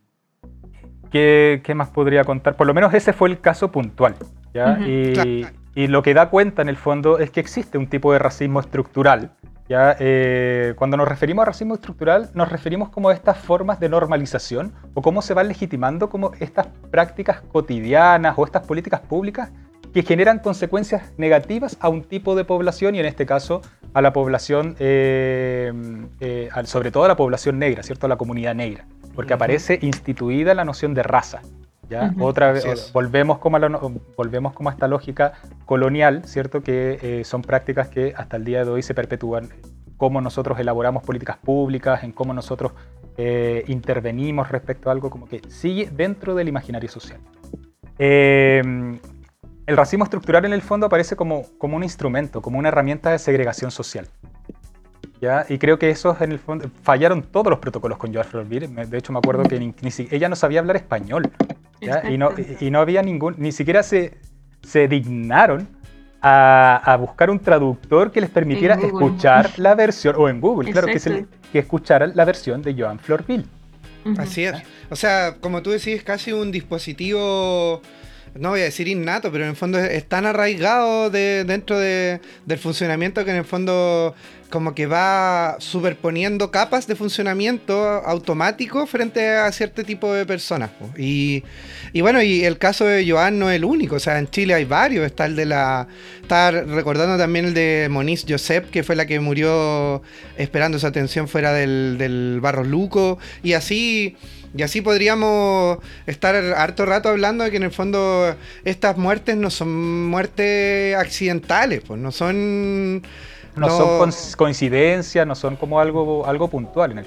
¿qué, qué más podría contar? Por lo menos ese fue el caso puntual. ¿ya? Ujú. y, Claro. y lo que da cuenta en el fondo es que existe un tipo de racismo estructural. ¿ya? Eh, cuando nos referimos a racismo estructural, nos referimos como a estas formas de normalización o cómo se van legitimando como estas prácticas cotidianas o estas políticas públicas que generan consecuencias negativas a un tipo de población y en este caso a la población, eh, eh, sobre todo a la población negra, ¿cierto? A la comunidad negra, porque aparece instituida la noción de raza. ¿ya? Otra vez volvemos como, a la no- volvemos como a esta lógica colonial, ¿cierto? Que eh, son prácticas que hasta el día de hoy se perpetúan, cómo nosotros elaboramos políticas públicas, en cómo nosotros eh, intervenimos respecto a algo, como que sigue dentro del imaginario social. Eh, el racismo estructural en el fondo aparece como, como un instrumento, como una herramienta de segregación social. ¿ya? Y creo que esos en el fondo fallaron todos los protocolos con George Floyd. Me- De hecho, me acuerdo que ni- ni si- ella no sabía hablar español. ¿ya? Y, no, y no había ningún, ni siquiera se, se dignaron a, a buscar un traductor que les permitiera escuchar la versión, o en Google, claro, que, se escucharan la versión de Joan Florville. Así es. O sea, como tú decís, es casi un dispositivo, no voy a decir innato, pero en el fondo es, tan arraigado de, dentro de- del funcionamiento que en el fondo como que va superponiendo capas de funcionamiento automático frente a cierto tipo de personas. Y, y bueno, y el caso de Joan no es el único, o sea, en Chile hay varios, está el de la... Estaba recordando también el de Moniz Josep, que fue la que murió esperando su atención fuera del, del Barros Luco, y así... Y así podríamos estar harto rato hablando de que en el fondo estas muertes no son muertes accidentales, pues no son... No, No. son coinc- coincidencias, no son como algo, algo puntual en el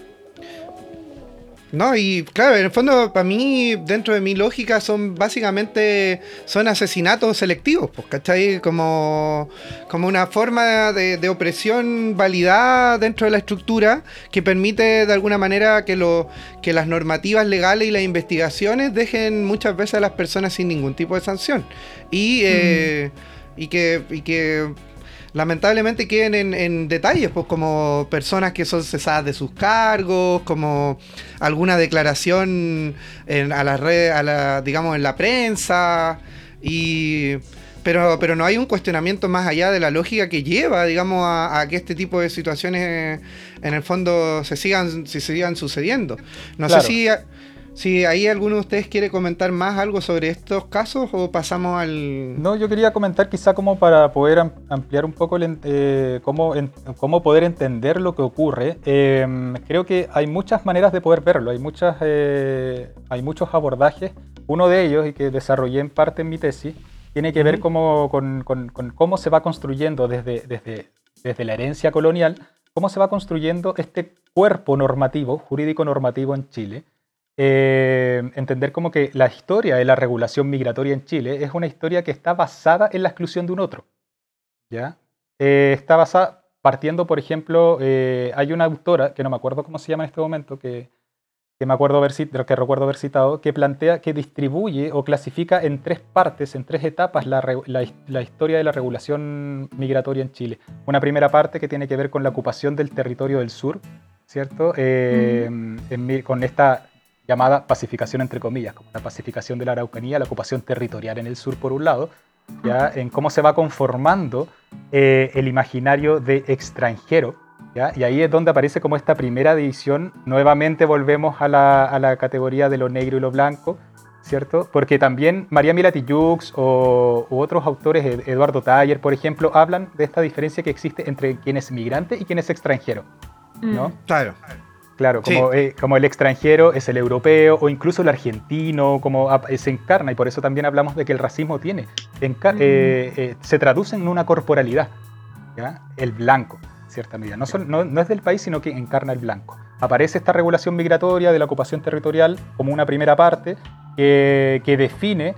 No, y claro, en el fondo, para mí, dentro de mi lógica, son básicamente son asesinatos selectivos, pues, ¿cachai? Como, como una forma de, de opresión validada dentro de la estructura que permite de alguna manera que, lo, que las normativas legales y las investigaciones dejen muchas veces a las personas sin ningún tipo de sanción. Y, eh, y que. Y que lamentablemente queden en, en detalles, pues como personas que son cesadas de sus cargos, como alguna declaración en, a las redes, a la, digamos, en la prensa, y pero, pero no hay un cuestionamiento más allá de la lógica que lleva, digamos, a, a que este tipo de situaciones en el fondo se sigan, se sigan sucediendo. No Claro. sé si, si ahí alguno de ustedes quiere comentar más algo sobre estos casos o pasamos al... No, yo quería comentar quizá como para poder am- ampliar un poco el eh, cómo, en- cómo poder entender lo que ocurre. Eh, creo que hay muchas maneras de poder verlo, hay, muchas, eh, hay muchos abordajes. Uno de ellos, y que desarrollé en parte en mi tesis, tiene que ver como con, con- con cómo se va construyendo desde, desde, desde la herencia colonial, cómo se va construyendo este cuerpo normativo, jurídico normativo en Chile, eh, entender como que la historia de la regulación migratoria en Chile es una historia que está basada en la exclusión de un otro. ¿ya? Eh, está basada, partiendo, por ejemplo, eh, hay una autora, que no me acuerdo cómo se llama en este momento, que, que me acuerdo haber, que recuerdo haber citado, que plantea que distribuye o clasifica en tres partes, en tres etapas, la, la la historia de la regulación migratoria en Chile. Una primera parte que tiene que ver con la ocupación del territorio del sur, ¿cierto? Eh, en con esta llamada pacificación entre comillas, como la pacificación de la Araucanía, la ocupación territorial en el sur por un lado, ¿ya? en cómo se va conformando eh, el imaginario de extranjero, ¿ya? y ahí es donde aparece como esta primera división, nuevamente volvemos a la, a la categoría de lo negro y lo blanco, ¿cierto? Porque también María Milatillux o u otros autores, Ed- Eduardo Taller, por ejemplo, hablan de esta diferencia que existe entre quien es migrante y quien es extranjero, ¿no? Mm. Claro. Claro, Sí. eh, como el extranjero es el europeo o incluso el argentino, como ap- se encarna, y por eso también hablamos de que el racismo tiene, enca- Mm. eh, eh, se traduce en una corporalidad, ¿ya? el blanco, cierta medida. No, son- no- no es del país, sino que encarna el blanco. Aparece esta regulación migratoria de la ocupación territorial como una primera parte que, que define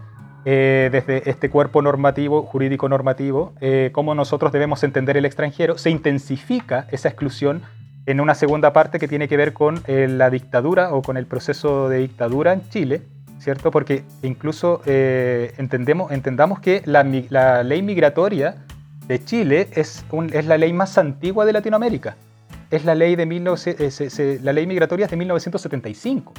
eh, desde este cuerpo normativo, jurídico normativo, eh, cómo nosotros debemos entender el extranjero. Se intensifica esa exclusión en una segunda parte que tiene que ver con eh, la dictadura o con el proceso de dictadura en Chile, ¿cierto? Porque incluso eh, entendemos, entendamos que la, ley migratoria de Chile es, un- es la ley más antigua de Latinoamérica. Es la ley, de 19 eh, la ley migratoria es de 1975.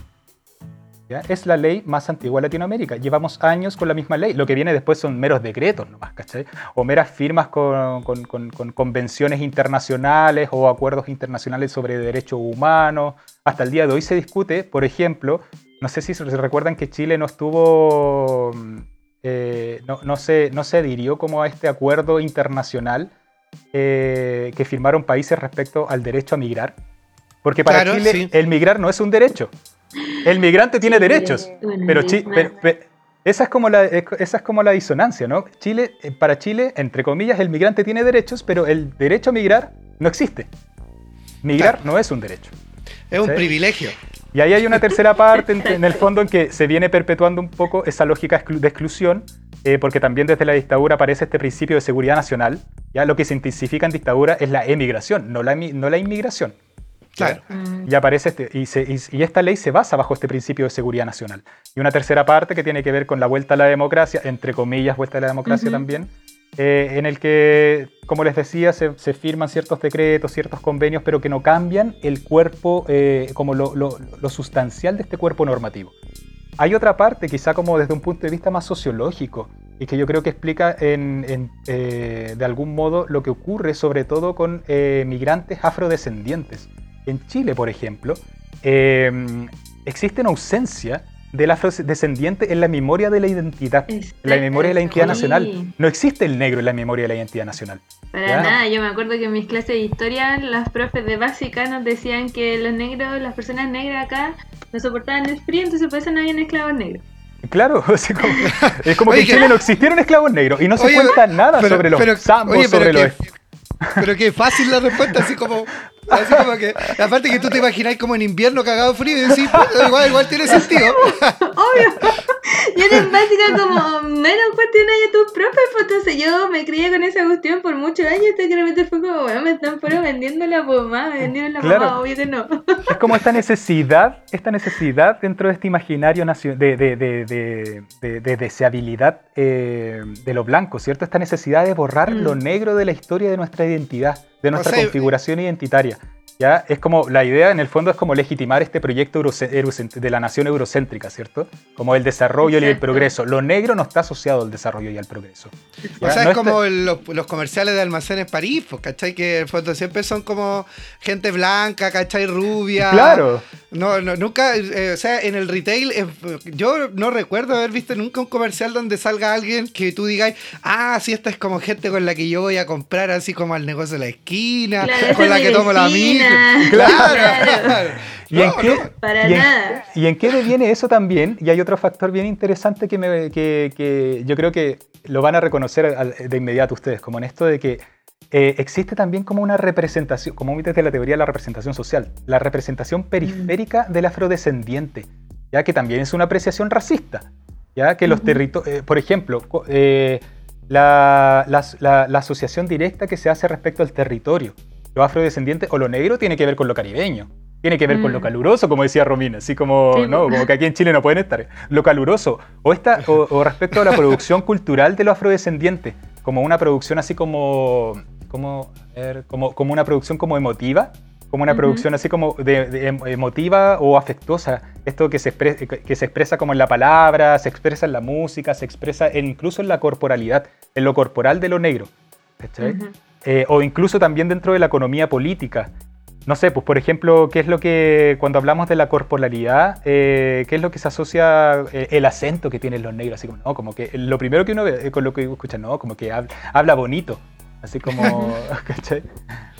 ¿Ya? Es la ley más antigua de Latinoamérica. Llevamos años con la misma ley. Lo que viene después son meros decretos nomás, ¿cachai? O meras firmas con, con- con- con convenciones internacionales o acuerdos internacionales sobre derechos humanos. Hasta el día de hoy se discute, por ejemplo, no sé si se recuerdan que Chile no estuvo, mm, eh, no, no se, no se adhirió como a este acuerdo internacional eh, que firmaron países respecto al derecho a migrar. Porque para Claro, Chile sí. el migrar no es un derecho. El migrante tiene derechos, pero, Chi- pero- esa, es como la, esa es como la disonancia, ¿no? Chile, eh, para Chile, entre comillas, el migrante tiene derechos, pero el derecho a migrar no existe. Migrar no es un derecho. Es un Sí. privilegio. Y ahí hay una tercera parte, en, en el [laughs] fondo, en que se viene perpetuando un poco esa lógica exclu- de exclusión, eh, porque también desde la dictadura aparece este principio de seguridad nacional. Ya lo que se intensifica en dictadura es la emigración, no la, no la inmigración. ¿Ya? Claro. Y aparece este, y, se- y- y esta ley se basa bajo este principio de seguridad nacional. Y una tercera parte que tiene que ver con la vuelta a la democracia, entre comillas, vuelta a la democracia Ujú. también, eh, en el que, como les decía, se, se firman ciertos decretos, ciertos convenios, pero que no cambian el cuerpo, eh, como lo, lo- lo sustancial de este cuerpo normativo. Hay otra parte, quizá como desde un punto de vista más sociológico, y que yo creo que explica en, en, eh, de algún modo lo que ocurre sobre todo con eh, migrantes afrodescendientes. En Chile, por ejemplo, eh, existe una ausencia del afrodescendiente en la memoria de la identidad, en la memoria de la identidad Sí. nacional. No existe el negro en la memoria de la identidad nacional. Para Ya. nada, yo me acuerdo que en mis clases de historia las profes de básica nos decían que los negros, las personas negras acá no soportaban el frío, entonces por eso no habían esclavos negros. Claro, [laughs] como- es como Oye, que en Chile no existieron esclavos negros y no se Oye, cuenta nada pero- sobre los pero- zambos, oye, pero sobre los... Pero qué fácil la respuesta, así como. Así como que. Aparte que tú te imaginas como en invierno cagado frío y decís, "Puta, igual, igual tiene sentido. Obvio. Y en básica como menos cuestiones a tus profes, pues entonces yo me crié con esa cuestión por muchos años hasta que de repente fue como, bueno, me están puro vendiendo la pomada, me vendieron la Claro. pomada, obvio que no. Es como esta necesidad, esta necesidad dentro de este imaginario de, de, de, de- de- de deseabilidad eh, de lo blanco, ¿cierto? Esta necesidad de borrar Mm. lo negro de la historia de nuestra identidad, de nuestra sea, configuración identitaria. ¿Ya? Es como, la idea en el fondo es como legitimar este proyecto de la nación eurocéntrica, ¿cierto? Como el desarrollo y el progreso. Lo negro no está asociado al desarrollo y al progreso. O sea, No es como está- los, los comerciales de almacenes París, pues, ¿cachai? Que en el fondo siempre son como gente blanca, ¿cachai? Rubia. Claro. No, no, nunca, eh, o sea, en el retail, eh, yo no recuerdo haber visto nunca un comercial donde salga alguien que tú digas, ah, sí, esta es como gente con la que yo voy a comprar así como al negocio de la esquina, Claro, esa con la que tomo la micro. [laughs] Claro. Claro. [laughs] ¿Y en No, qué? no. Para ¿Y en, nada. ¿Y en qué deviene eso también? Y hay otro factor bien interesante que, me- que- que yo creo que lo van a reconocer de inmediato ustedes, como en esto de que eh, existe también como una representación, como desde la teoría de la representación social, la representación periférica del afrodescendiente, ya que también es una apreciación racista, ya que los Ujú. territorios, por ejemplo, eh, la, la- la- la asociación directa que se hace respecto al territorio, lo afrodescendiente o lo negro tiene que ver con lo caribeño. Tiene que ver con lo Mm. caluroso, como decía Romina, así como, Sí, ¿no? po. como que aquí en Chile no pueden estar. Lo caluroso. O, esta, o, o respecto a la producción cultural de lo afrodescendiente, como una producción así como, como, a ver, como, como una producción como emotiva, como una Ujú. producción así como de, de em- emotiva o afectuosa. Esto que se, expre- que- se expresa como en la palabra, se expresa en la música, se expresa en- incluso en la corporalidad, en lo corporal de lo negro. ¿cachai? Ujú. Eh, o incluso también dentro de la economía política. No sé, pues por ejemplo, ¿qué es lo que, cuando hablamos de la corporalidad, eh, qué es lo que se asocia eh, el acento que tienen los negros? Así como, no, como que lo primero que uno ve, eh, con lo que escucha, no, como que habla, habla bonito. Así como, [laughs] [laughs] ¿cachai?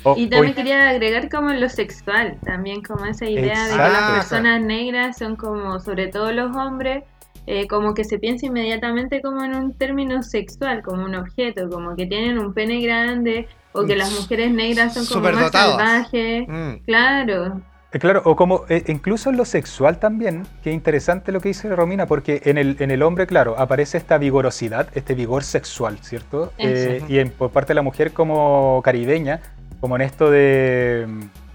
O- Y también quería agregar como lo sexual, también como esa idea de que las personas negras son como, sobre todo los hombres, eh, como que se piensa inmediatamente como en un término sexual, como un objeto, como que tienen un pene grande o que las mujeres negras son como más salvajes. Mm. Claro. Eh, Claro, o como eh, incluso en lo sexual también, que interesante lo que dice Romina, porque en el, en el hombre, claro, aparece esta vigorosidad, este vigor sexual, ¿cierto? Eh, y en- por parte de la mujer como caribeña, como en esto de,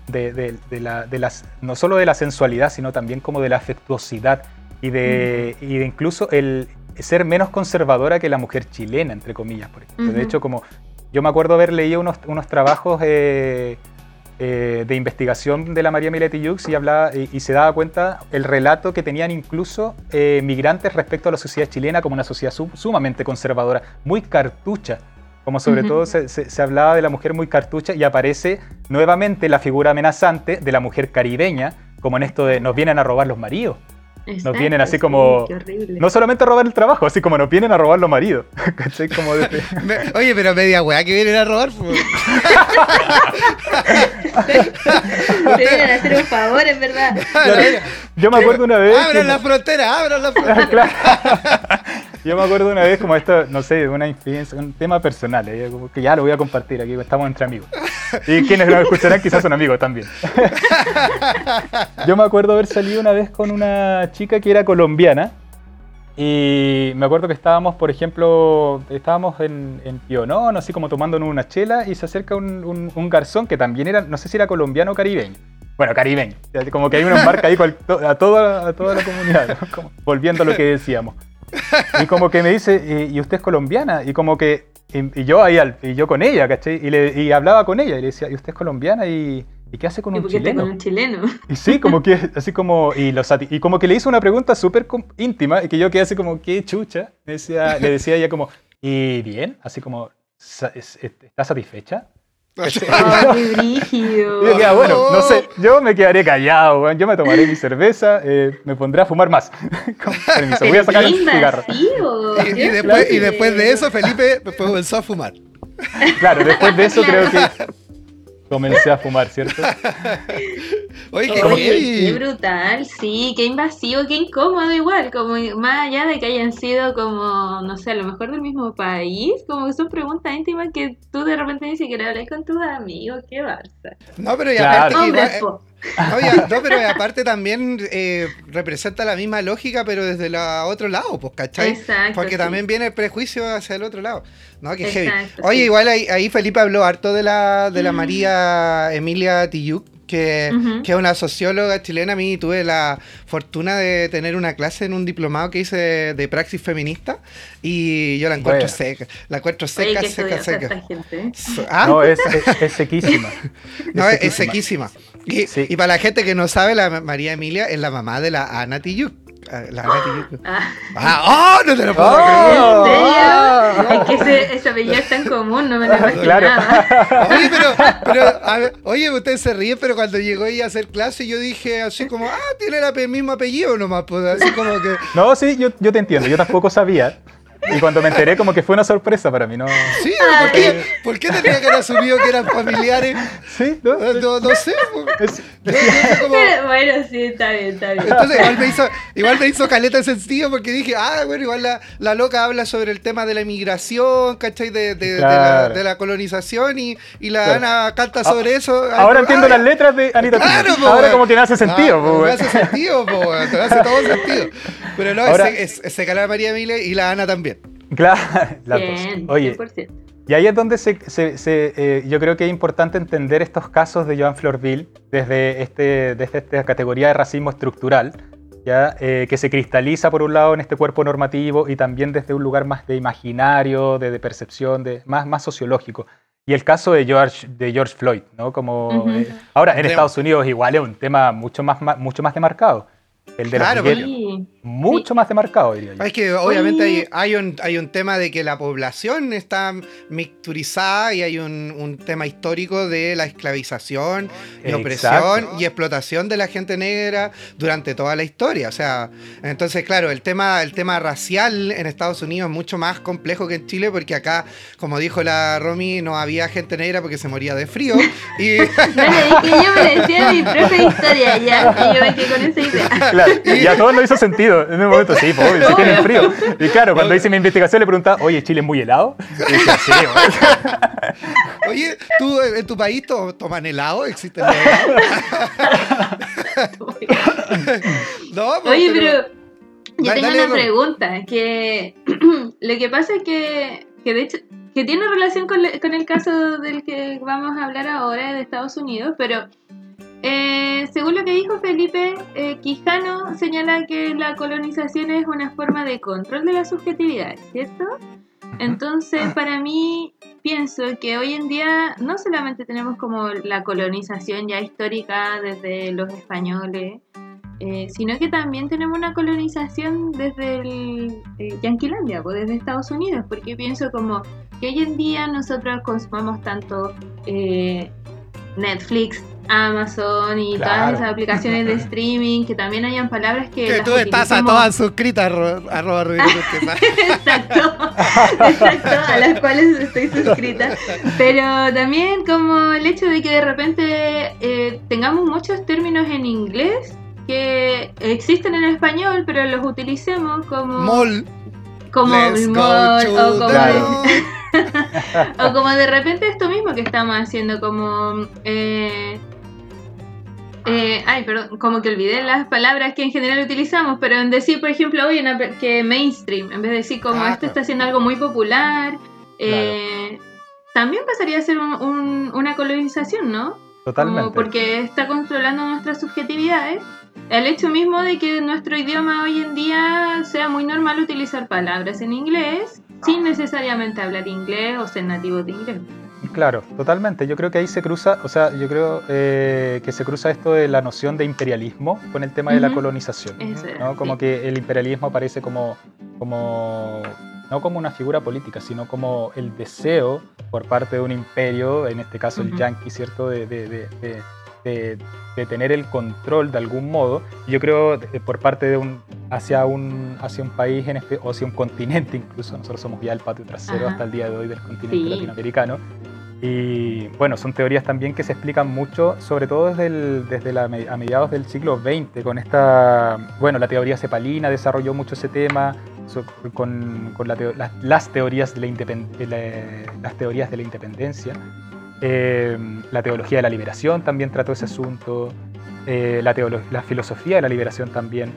de, de- de la, de las, no solo de la sensualidad, sino también como de la afectuosidad y de, y de incluso el ser menos conservadora que la mujer chilena, entre comillas, por ejemplo. De Ujú. hecho, como yo me acuerdo haber leído unos, unos trabajos eh, eh, de investigación de la María Emilia Tijoux y, hablaba, y, y se daba cuenta el relato que tenían incluso eh, migrantes respecto a la sociedad chilena como una sociedad sum- sumamente conservadora, muy cartucha. Como sobre Ujú. todo se, se- se hablaba de la mujer muy cartucha y aparece nuevamente la figura amenazante de la mujer caribeña, como en esto de nos vienen a robar los maridos. Exacto, vienen así sí, como- qué horrible. No solamente a robar el trabajo, así como nos vienen a robar los maridos. [laughs] ¿Cachai? Como de- [laughs] Oye, pero media weá que vienen a robar. [laughs] Te vienen a hacer un favor, en verdad. Yo me acuerdo una vez... que- Abran la frontera, abran la frontera. Claro. Yo me acuerdo una vez como esto, no sé, una infidencia, un tema personal, eh, que ya lo voy a compartir aquí, estamos entre amigos. Y quienes lo escucharán quizás son amigos también. [laughs] Yo me acuerdo haber salido una vez con una chica que era colombiana y me acuerdo que estábamos, por ejemplo, estábamos en, en Pionón, así como tomándonos una chela y se acerca un, un- un garzón que también era, no sé si era colombiano o caribeño. Bueno, caribeño. Como que hay una marca ahí a toda, a toda la comunidad, volviendo a lo que decíamos. [laughs] Y como que me dice, ¿y, y usted es colombiana? Y como que, y, y yo ahí, al- y yo con ella, ¿cachai? Y, le, y hablaba con ella y le decía, ¿y usted es colombiana? ¿Y, ¿y qué hace con ¿Y un chileno? con un chileno? Y sí, como que, así como, y, lo sati- y como que le hizo una pregunta súper íntima y que yo quedé así como, qué chucha. Decía, le decía ella como, ¿y bien? Así como, "Sa- es- es- ¿está satisfecha? ¡Oh, qué brígido! Y yo bueno, no sé, yo me quedaré callado, weón, yo me tomaré mi cerveza, eh, me pondré a fumar más. [laughs] Con permiso, voy a sacar el cigarro. Y, después, y fuerte. después de eso, Felipe después comenzó a fumar. Claro, después de eso creo que [laughs] comencé a fumar, ¿cierto? [laughs] Oye, qué Oye, qué brutal, sí, qué invasivo, qué incómodo igual, como más allá de que hayan sido como, no sé, a lo mejor del mismo país, como que son preguntas íntimas que tú de repente ni siquiera hablas con tus amigos, qué barza. No, pero y Claro. aparte igual-. [laughs] no, pero aparte también eh, representa la misma lógica, pero desde el otro lado, pues, ¿cachai? Exacto, Porque sí. también viene el prejuicio hacia el otro lado. No, que heavy. Exacto, Oye, sí. igual ahí, ahí Felipe habló harto de la, de la María Emilia Tiyuk, que, que es una socióloga chilena. A mí tuve la fortuna de tener una clase en un diplomado que hice de, de praxis feminista y yo la encuentro seca. La encuentro seca, seca, seca. esta gente. So- ¿Ah? No, es, es- es sequísima. [laughs] No, es, es sequísima. Y, Sí. y para la gente que no sabe, la María Emilia es la mamá de la Ana Tiyuk. Ah, La Ana Tiyuk. Ah, ¡Ah! ¡Oh! No te lo puedo Oh. creer. ¿En serio? Es que ese, ese apellido es tan común, no me lo imaginaba. Claro. [laughs] Oye, pero, pero a ver, oye, ustedes se ríen, pero cuando llegó ella a hacer clase, yo dije así como, ah, tiene el mismo apellido nomás, pues así como que. No, sí, yo, yo te entiendo, yo tampoco sabía. Y cuando me enteré, como que fue una sorpresa para mí, ¿no? Sí, ¿por qué, ¿por qué tendría que haber asumido que eran familiares? Sí, ¿no? No, no sé. Es- Yo- yo fue como- Pero bueno, sí, está bien, está bien. Entonces igual me hizo, igual me hizo caleta de sentido porque dije, ah, bueno, igual la, la loca habla sobre el tema de la inmigración, ¿cachai? De, de- de la, Claro. de la colonización y, y la Claro. Ana canta sobre eso. Ahora como, entiendo ah, las letras de Anita Claro, po, Ahora como que me hace sentido, Ah, po, me weón. hace sentido, po, te hace todo sentido. [laughs] Pero no, Ahora- es, es, se la María Emilia y la Ana también. [laughs] Claro, las dos. Bien, Oye, 100%. y ahí es donde se, se- se, eh, yo creo que es importante entender estos casos de Joan Florville desde, este, desde esta categoría de racismo estructural, ¿ya? Eh, que se cristaliza por un lado en este cuerpo normativo y también desde un lugar más de imaginario, de, de percepción, de, más, más sociológico. Y el caso de George, de George Floyd, ¿no? Como, Ujú. eh, ahora, en. Estados Unidos igual es un tema mucho más, más- mucho más demarcado. El de Claro, los Sí. Mucho más demarcado, diría yo. Es que obviamente hay, hay, un, hay un tema de que la población está mixturizada y hay un, un tema histórico de la esclavización y Exacto. opresión y explotación de la gente negra durante toda la historia. O sea, entonces, claro, el tema, el tema racial en Estados Unidos es mucho más complejo que en Chile porque acá, como dijo la Romy, no había gente negra porque se moría de frío. [laughs] Y, Bueno, es que yo me decía mi propia historia ya, y yo me quedé con esa idea. Claro, [laughs] y a todos nos hizo sentido. En un momento, sí, pues, obvio, sí [laughs] tienen frío. Y claro, cuando hice mi investigación le preguntaba, oye, ¿Chile es muy helado? Y dije, sí. [laughs] Oye, ¿tú eh, en tu país to- toman helado? ¿Existe el helado? [laughs] no, pues, Oye, pero yo tengo dale, una pregunta, que [clears throat] lo que pasa es que, que de hecho, que tiene relación con, le- con el caso del que vamos a hablar ahora de Estados Unidos, pero eh, según lo que dijo Felipe, eh, Quijano señala que la colonización es una forma de control de la subjetividad, ¿cierto? Entonces, para mí, pienso que hoy en día no solamente tenemos como la colonización ya histórica desde los españoles, eh, sino que también tenemos una colonización desde el eh, Yanquilandia, pues desde Estados Unidos, porque pienso como que hoy en día nosotros consumamos tanto eh, Netflix, Amazon y Claro. todas esas aplicaciones de [laughs] streaming, que también hayan palabras que... Que tú estás a todas suscritas, arro- arroba. [laughs] Exacto, exacto, a las cuales estoy suscrita. Pero también como el hecho de que de repente eh, tengamos muchos términos en inglés que existen en español, pero los utilicemos como... Mall. como Let's to o como, Claro. [laughs] o como de repente esto mismo que estamos haciendo, como... eh, eh, ay, perdón, como que olvidé las palabras que en general utilizamos, pero en decir, por ejemplo, hoy una, que mainstream, en vez de decir como Ah, esto claro. está haciendo algo muy popular, eh, también pasaría a ser un- un- una colonización, ¿no? Totalmente. Como porque está controlando nuestras subjetividades. El hecho mismo de que nuestro idioma hoy en día sea muy normal utilizar palabras en inglés sin necesariamente hablar inglés o ser nativos de inglés. Claro, totalmente. Yo creo que ahí se cruza, o sea, yo creo eh, que se cruza esto de la noción de imperialismo con el tema de la colonización. Eso ¿no? Como sí. que el imperialismo aparece como, como, no como una figura política, sino como el deseo por parte de un imperio, en este caso el yanqui, ¿cierto? De, de- de- de- de- de tener el control de algún modo. Yo creo por parte de un hacia un hacia un país en espe- o hacia un continente incluso. Nosotros somos ya el patio trasero Ajá. hasta el día de hoy del continente Sí. latinoamericano. Y bueno, son teorías también que se explican mucho, sobre todo desde, el- desde la, a mediados del siglo XX, con esta, bueno, la teoría cepalina desarrolló mucho ese tema, con, con la teo- las, las teorías de la independ- de la- las teorías de la independencia. Eh, la teología de la liberación también trató ese asunto, eh, la, la filosofía de la liberación también.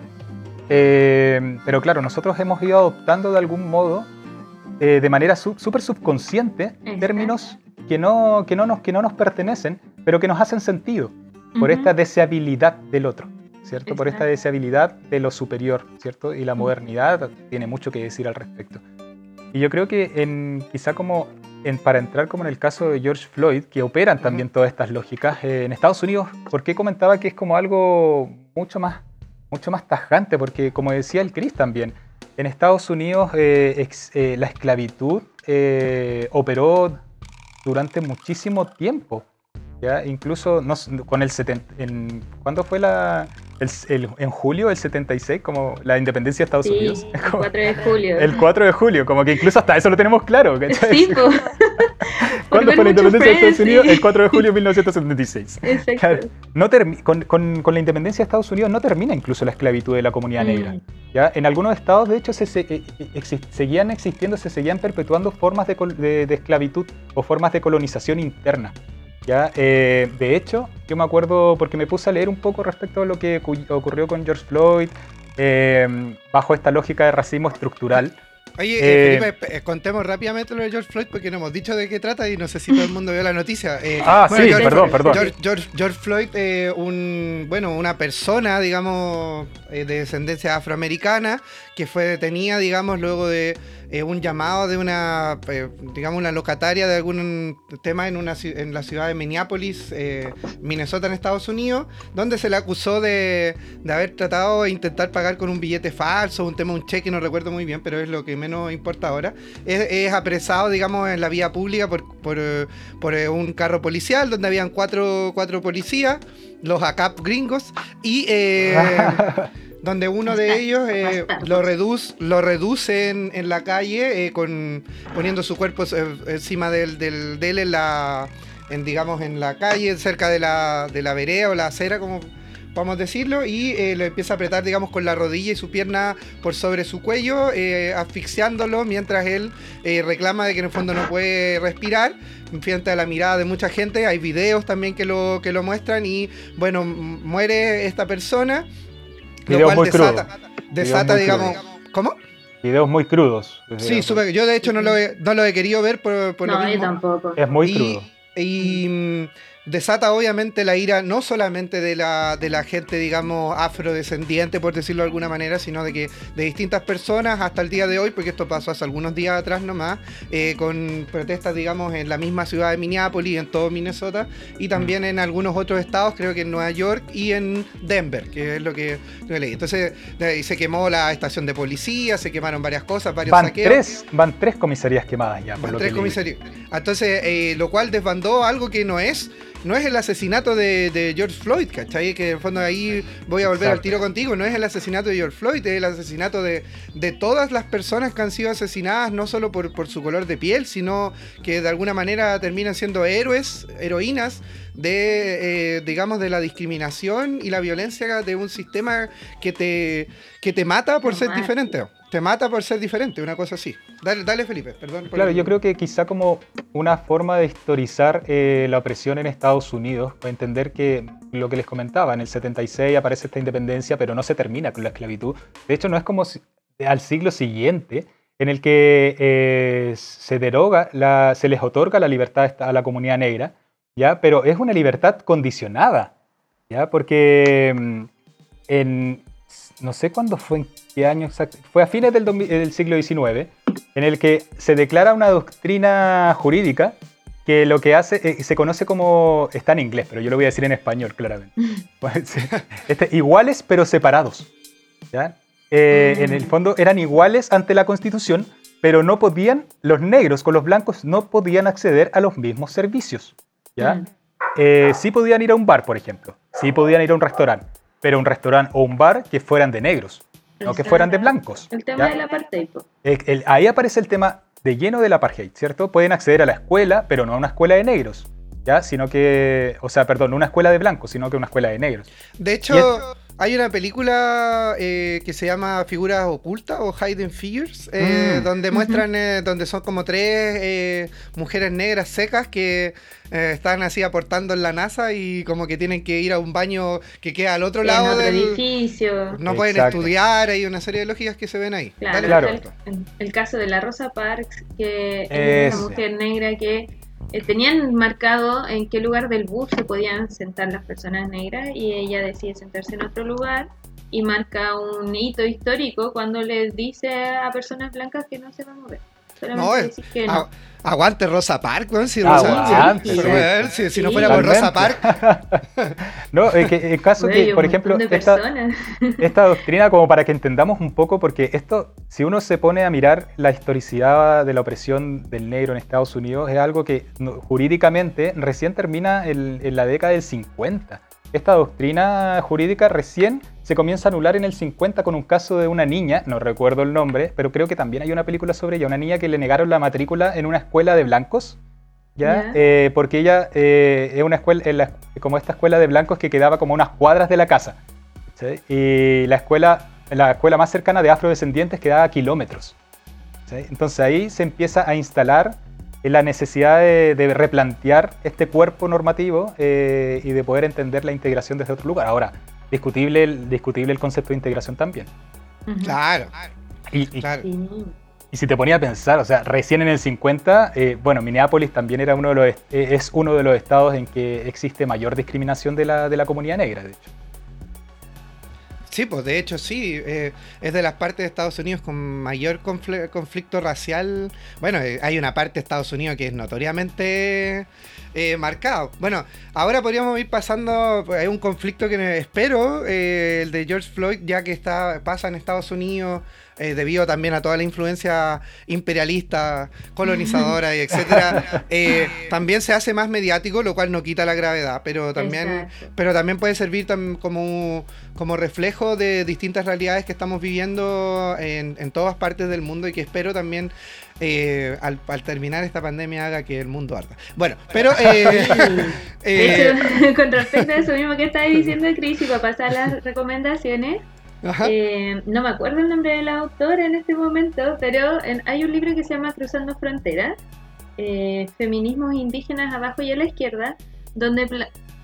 Eh, pero claro, nosotros hemos ido adoptando de algún modo, eh, de manera súper subconsciente, términos que no, que, no nos, que no nos pertenecen, pero que nos hacen sentido por Ujú. esta deseabilidad del otro, ¿cierto? Por esta Exacto. deseabilidad de lo superior, ¿cierto? Y la modernidad tiene mucho que decir al respecto. Y yo creo que en, quizá como en, para entrar como en el caso de George Floyd, que operan también todas estas lógicas, eh, en Estados Unidos, ¿por qué comentaba que es como algo mucho más, mucho más tajante? Porque como decía el Chris también, en Estados Unidos eh, ex- eh, la esclavitud eh, operó durante muchísimo tiempo. ¿ya? Incluso no con el 70, en, ¿cuándo fue la, el, el- en julio del 76, como la independencia de Estados Sí, Unidos? el [laughs] 4 de julio. El 4 de julio, como que incluso hasta eso lo tenemos claro. [laughs] ¿cachai? Sí, po. [laughs] ¿Cuándo fue la independencia de Estados Unidos? sí. El 4 de julio de 1976. Exacto. Claro, no con, con- con la independencia de Estados Unidos no termina incluso la esclavitud de la comunidad Mm. negra. ¿ya? En algunos estados, de hecho, se, se- eh, eh, seguían existiendo, se seguían perpetuando formas de, de- de esclavitud o formas de colonización interna. ¿Ya? Eh, de hecho, yo me acuerdo porque me puse a leer un poco respecto a lo que cu- ocurrió con George Floyd, eh, bajo esta lógica de racismo estructural. Oye, Eh, eh, Felipe, eh, contemos rápidamente lo de George Floyd porque no hemos dicho de qué trata y no sé si todo el mundo vio la noticia. Eh, Ah, sí, George, perdón, perdón. George, George- George Floyd, eh, un, bueno, una persona, digamos, de descendencia afroamericana que fue detenida, digamos, luego de eh, un llamado de una, eh, digamos, una locataria de algún tema en, una, en la ciudad de Minneapolis, eh, Minnesota, en Estados Unidos, donde se le acusó de, de haber tratado de intentar pagar con un billete falso, un tema, un cheque, no recuerdo muy bien, pero es lo que menos importa ahora. Es, es apresado, digamos, en la vía pública por, por, por, un carro policial donde habían cuatro, cuatro policías, los ACAP gringos, y [laughs] donde uno de ellos eh, lo, reduce, lo reduce en, en la calle eh, con, poniendo su cuerpo eh, encima del, del, de él en la, en, digamos, en la calle, cerca de la, de la vereda o la acera, como podemos decirlo, y eh, lo empieza a apretar, digamos, con la rodilla y su pierna por sobre su cuello, eh, asfixiándolo mientras él eh, reclama de que en el fondo no puede respirar frente a la mirada de mucha gente. Hay videos también que lo, que lo muestran y, bueno, muere esta persona. Lo Videos cual muy crudos. desata, Videos desata muy digamos... crudos. ¿Cómo? Videos muy crudos. Sí, súper- yo de hecho no lo he, no lo he querido ver por, por lo No, yo mismo. tampoco. Es muy Y- crudo. Y mm, desata obviamente la ira no solamente de la, de la gente, digamos, afrodescendiente, por decirlo de alguna manera, sino de que de distintas personas hasta el día de hoy, porque esto pasó hace algunos días atrás nomás, eh, con protestas, digamos, en la misma ciudad de Minneapolis, en todo Minnesota, y también en algunos otros estados, creo que en Nueva York y en Denver, que es lo que leí. Entonces, ahí se quemó la estación de policía, se quemaron varias cosas, varios Van saqueos. tres, van tres comisarías quemadas ya, por Van lo tres que leí. comisarios. Entonces, eh, lo cual desbandó algo que no es, no es el asesinato de, de George Floyd, ¿cachai? Que en el fondo ahí voy a volver al tiro contigo, no es el asesinato de George Floyd, es el asesinato de, de todas las personas que han sido asesinadas, no solo por, por su color de piel, sino que de alguna manera terminan siendo héroes, heroínas de, eh, digamos, de la discriminación y la violencia de un sistema que te, que te mata por ser diferente. Te mata por ser diferente, una cosa así. Dale, dale Felipe, perdón. por Claro, el- yo creo que quizá como una forma de historizar eh, la opresión en Estados Unidos, para entender que lo que les comentaba, en el 76 aparece esta independencia, pero no se termina con la esclavitud. De hecho, no es como si- al siglo siguiente en el que eh, se deroga, la, se les otorga la libertad a la comunidad negra, ¿ya? pero es una libertad condicionada, ¿ya? porque mm, en, no sé cuándo fue, en qué año exacto, fue a fines del, 2000 del siglo XIX, en el que se declara una doctrina jurídica que lo que hace, eh, se conoce como, está en inglés, pero yo lo voy a decir en español, claramente. [laughs] Este, iguales pero separados. ¿ya? Eh, En el fondo eran iguales ante la Constitución, pero no podían, los negros con los blancos no podían acceder a los mismos servicios. ¿Ya? Mm. Eh, sí podían ir a un bar, por ejemplo. Sí podían ir a un restaurante, pero un restaurante o un bar que fueran de negros, no que fueran de blancos. El tema ¿ya? del apartheid. po. El- el- ahí aparece el tema de lleno del apartheid, ¿cierto? Pueden acceder a la escuela, pero no a una escuela de negros, ¿ya? Sino que, o sea, perdón, no una escuela de blancos, sino que una escuela de negros. De Y hecho, hay una película eh, que se llama Figuras Ocultas o Hidden Figures, eh, Mm. donde muestran, eh, donde son como tres eh, mujeres negras secas que eh, están así aportando en la NASA y como que tienen que ir a un baño que queda al otro en lado otro del... edificio. No pueden Exacto. estudiar, hay una serie de lógicas que se ven ahí. Claro, Dale, Claro. El, el caso de la Rosa Parks, que es una mujer negra que eh, tenían marcado en qué lugar del bus se podían sentar las personas negras y ella decide sentarse en otro lugar y marca un hito histórico cuando les dice a personas blancas que no se va a mover. Solamente No, es- decir que no. Aguante Rosa Parks, weón, si, Rosa- Aguante, si- sí. weón, si- si no fuera por Rosa. Parks, [laughs] No, es que el caso Güey, que, por ejemplo, [laughs] esta, doctrina, como para que entendamos un poco, porque esto, si uno se pone a mirar la historicidad de la opresión del negro en Estados Unidos, es algo que no- jurídicamente recién termina en, en la década del 50. Esta doctrina jurídica recién se comienza a anular en el 50 con un caso de una niña, no recuerdo el nombre, pero creo que también hay una película sobre ella, una niña que le negaron la matrícula en una escuela de blancos. ¿Ya? Eh, porque ella eh, es una escuela, en la- como esta escuela de blancos que quedaba como unas cuadras de la casa. ¿sí? Y la escuela, la escuela más cercana de afrodescendientes quedaba a kilómetros. ¿sí? Entonces ahí se empieza a instalar la necesidad de, de replantear este cuerpo normativo eh, y de poder entender la integración desde otro lugar. Ahora, discutible el, discutible el concepto de integración también. Claro, Y, y- claro. Y si te ponía a pensar, o sea, recién en el 50, eh, bueno, Minneapolis también era uno de los, eh, es uno de los estados en que existe mayor discriminación de la, de la comunidad negra, de hecho. Sí, pues de hecho sí, eh, es de las partes de Estados Unidos con mayor confl- conflicto racial. Bueno, eh, hay una parte de Estados Unidos que es notoriamente eh, marcado. Bueno, ahora podríamos ir pasando, pues, hay un conflicto que espero, eh, el de George Floyd, ya que está pasa en Estados Unidos. Eh, debido también a toda la influencia imperialista, colonizadora y etcétera, [laughs] eh, también se hace más mediático, lo cual no quita la gravedad, pero también Exacto. pero también puede servir tam- como, como reflejo de distintas realidades que estamos viviendo en, en todas partes del mundo y que espero también eh, al, al terminar esta pandemia haga que el mundo arda. Bueno, pero... [laughs] eh, De eh, hecho, [laughs] con respecto a eso mismo que estabas diciendo, Cris, y para pasar las recomendaciones. Eh, no me acuerdo el nombre de la autora en este momento, pero hay un libro que se llama Cruzando Fronteras, eh, Feminismos Indígenas abajo y a la izquierda, donde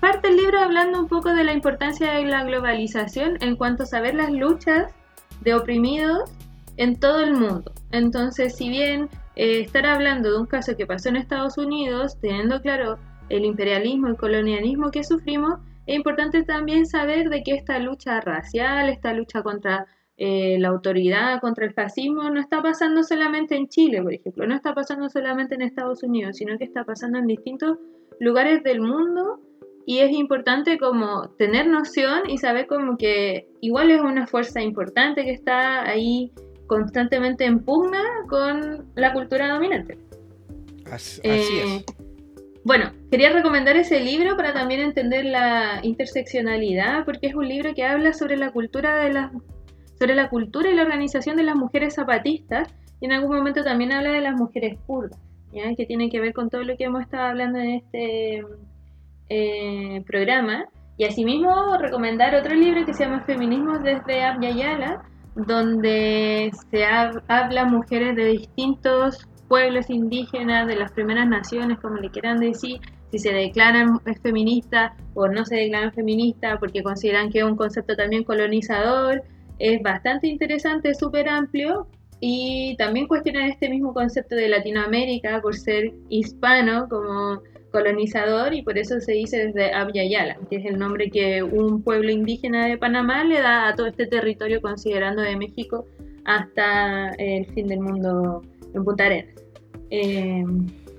parte el libro hablando un poco de la importancia de la globalización en cuanto a saber las luchas de oprimidos en todo el mundo. Entonces, si bien eh, estar hablando de un caso que pasó en Estados Unidos, teniendo claro el imperialismo y colonialismo que sufrimos, es importante también saber de que esta lucha racial, esta lucha contra eh, la autoridad, contra el fascismo, no está pasando solamente en Chile, por ejemplo, no está pasando solamente en Estados Unidos, sino que está pasando en distintos lugares del mundo y es importante como tener noción y saber como que igual es una fuerza importante que está ahí constantemente en pugna con la cultura dominante. Así, así Eh, es. Bueno, quería recomendar ese libro para también entender la interseccionalidad, porque es un libro que habla sobre la cultura de las sobre la cultura y la organización de las mujeres zapatistas y en algún momento también habla de las mujeres kurdas, que tiene que ver con todo lo que hemos estado hablando en este eh, programa. Y asimismo recomendar otro libro que se llama Feminismos desde Abya Yala, donde se hab- habla mujeres de distintos pueblos indígenas, de las primeras naciones, como le quieran decir, si se declaran feministas o no se declaran feministas, porque consideran que es un concepto también colonizador. Es bastante interesante, súper amplio. Y también cuestionan este mismo concepto de Latinoamérica por ser hispano como colonizador y por eso se dice desde Abya Yala, que es el nombre que un pueblo indígena de Panamá le da a todo este territorio considerando de México hasta el fin del mundo en Punta Arenas. Eh,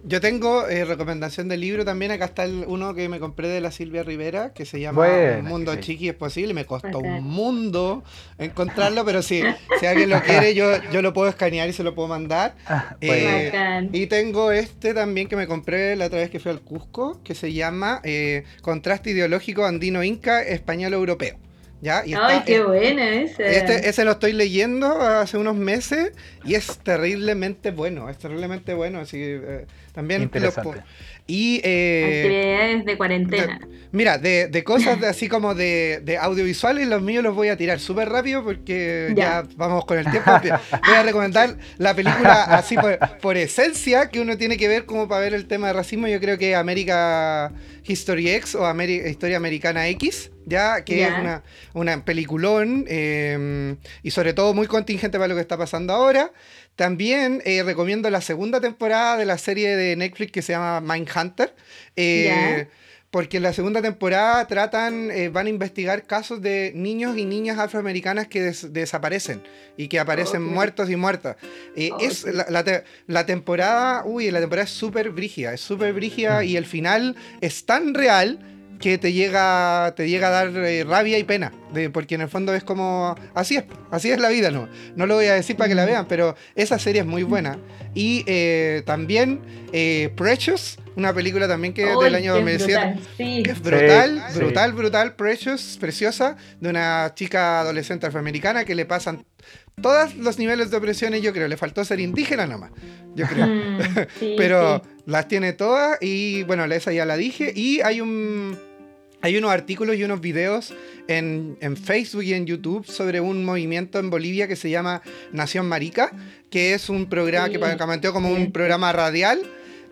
Yo tengo eh, recomendación de libro también. Acá está el, uno que me compré de la Silvia Rivera, que se llama Un Mundo sí. Chiqui es posible. Me costó un mundo encontrarlo, pero si, si alguien lo quiere, yo, yo lo puedo escanear y se lo puedo mandar. Ah, Eh, bueno. Y tengo este también que me compré la otra vez que fui al Cusco, que se llama eh, Contraste Ideológico Andino Inca Español Europeo. ¿Ya? Y Ay, está- qué eh, buena esa. este, ese lo estoy leyendo hace unos meses y es terriblemente bueno, es terriblemente bueno, así eh, también lo Interesante. po- y eh, Actividades de cuarentena. mira, de, de cosas de- así como de, de audiovisuales, los míos los voy a tirar súper rápido porque ya. Ya. vamos con el tiempo. Voy a recomendar la película así por, por esencia que uno tiene que ver como para ver el tema de racismo. Yo creo que América History X o Ameri- Historia Americana X, ya que Ya. es una, una peliculón eh, y sobre todo muy contingente para lo que está pasando ahora. También eh, recomiendo la segunda temporada de la serie de Netflix que se llama Mindhunter. eh, Ya. Porque en la segunda temporada tratan, eh, van a investigar casos de niños y niñas afroamericanas que des- desaparecen y que aparecen muertos y muertas. Eh, es la, la te- la temporada, uy, la temporada es súper brígida, es súper brígida y el final es tan real que te llega, te llega a dar eh, rabia y pena, de, porque en el fondo es como, así es, así es la vida, no, no lo voy a decir para que la vean, pero esa serie es muy buena. Y eh, también eh, Precious, una película también que es Uy, del año qué 2007. brutal, Sí. Es brutal, sí. brutal, brutal, Precious, preciosa, de una chica adolescente afroamericana que le pasan todos los niveles de opresiones, yo creo. Le faltó ser indígena nomás, yo creo. Mm, [laughs] sí, Pero sí. las tiene todas y bueno, esa ya la dije. Y hay un... Hay unos artículos y unos videos en, en Facebook y en YouTube sobre un movimiento en Bolivia que se llama Nación Marica, que es un programa Sí, que planteó como sí. un programa radial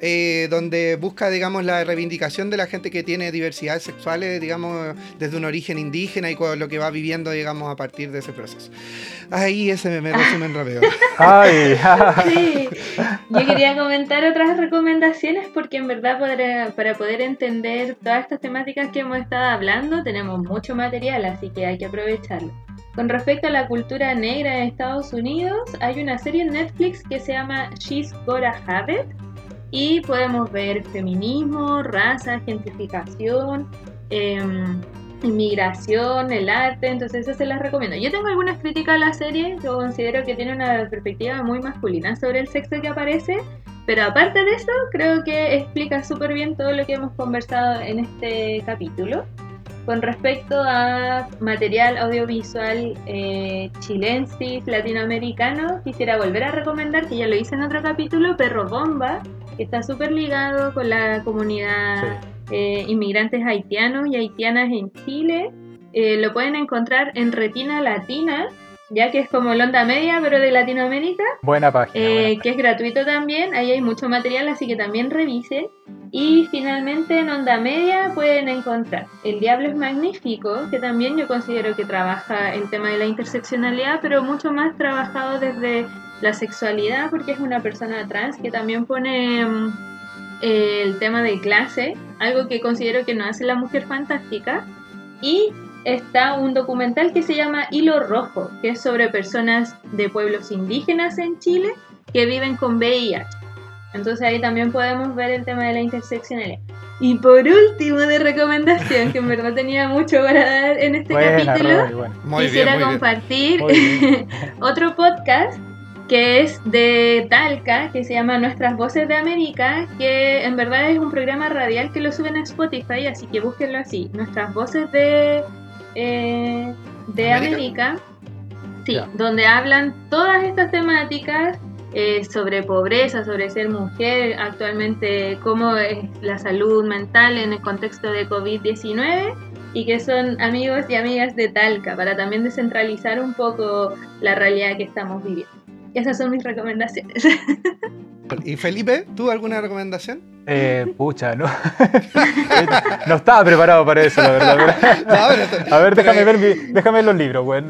eh, donde busca, digamos, la reivindicación de la gente que tiene diversidades sexuales, digamos, desde un origen indígena y con lo que va viviendo, digamos, a partir de ese proceso. Ahí ese me, me [laughs] resumen rápido. Ay, Sí, yo [laughs] quería comentar otras recomendaciones porque en verdad para, para poder entender todas estas temáticas que hemos estado hablando tenemos mucho material, así que hay que aprovecharlo. Con respecto a la cultura negra en Estados Unidos, hay una serie en Netflix que se llama She's Gotta Have It y podemos ver feminismo, raza, gentrificación, em, inmigración, el arte, entonces eso se las recomiendo. Yo tengo algunas críticas a la serie, yo considero que tiene una perspectiva muy masculina sobre el sexo que aparece, pero aparte de eso, creo que explica súper bien todo lo que hemos conversado en este capítulo. con respecto a material audiovisual eh, chilensis, latinoamericano, quisiera volver a recomendar, que ya lo hice en otro capítulo, Perro Bomba, que está súper ligado con la comunidad eh, inmigrantes haitianos y haitianas en Chile. Eh, lo pueden encontrar en Retina Latina, ya que es como el onda media, pero de Latinoamérica. Buena página. Eh, buena que es gratuito también, ahí hay mucho material, así que también revisen. Y finalmente en Onda Media pueden encontrar El Diablo es Magnífico, que también yo considero que trabaja el tema de la interseccionalidad, pero mucho más trabajado desde la sexualidad, porque es una persona trans que también pone mm, el tema de clase, algo que considero que no hace la mujer fantástica. Y está un documental que se llama Hilo Rojo, que es sobre personas de pueblos indígenas en Chile que viven con VIH. Entonces ahí también podemos ver el tema de la interseccionalidad. Y por último de recomendación, que en verdad tenía mucho para dar en este capítulo, quisiera bien, compartir bien. [laughs] otro podcast que es de Talca, que se llama Nuestras Voces de América, que en verdad es un programa radial que lo suben a Spotify, así que búsquenlo así, Nuestras Voces de, eh, de ¿América? América, sí, donde hablan todas estas temáticas eh, sobre pobreza, sobre ser mujer, actualmente cómo es la salud mental en el contexto de COVID-19 y que son amigos y amigas de Talca para también descentralizar un poco la realidad que estamos viviendo. Esas son mis recomendaciones. [laughs] ¿Y Felipe, tú alguna recomendación? Eh, pucha, no. [laughs] no estaba preparado para eso, la verdad. No, pero [laughs] A ver, déjame pero- ver, mi- déjame ver los libros, güey.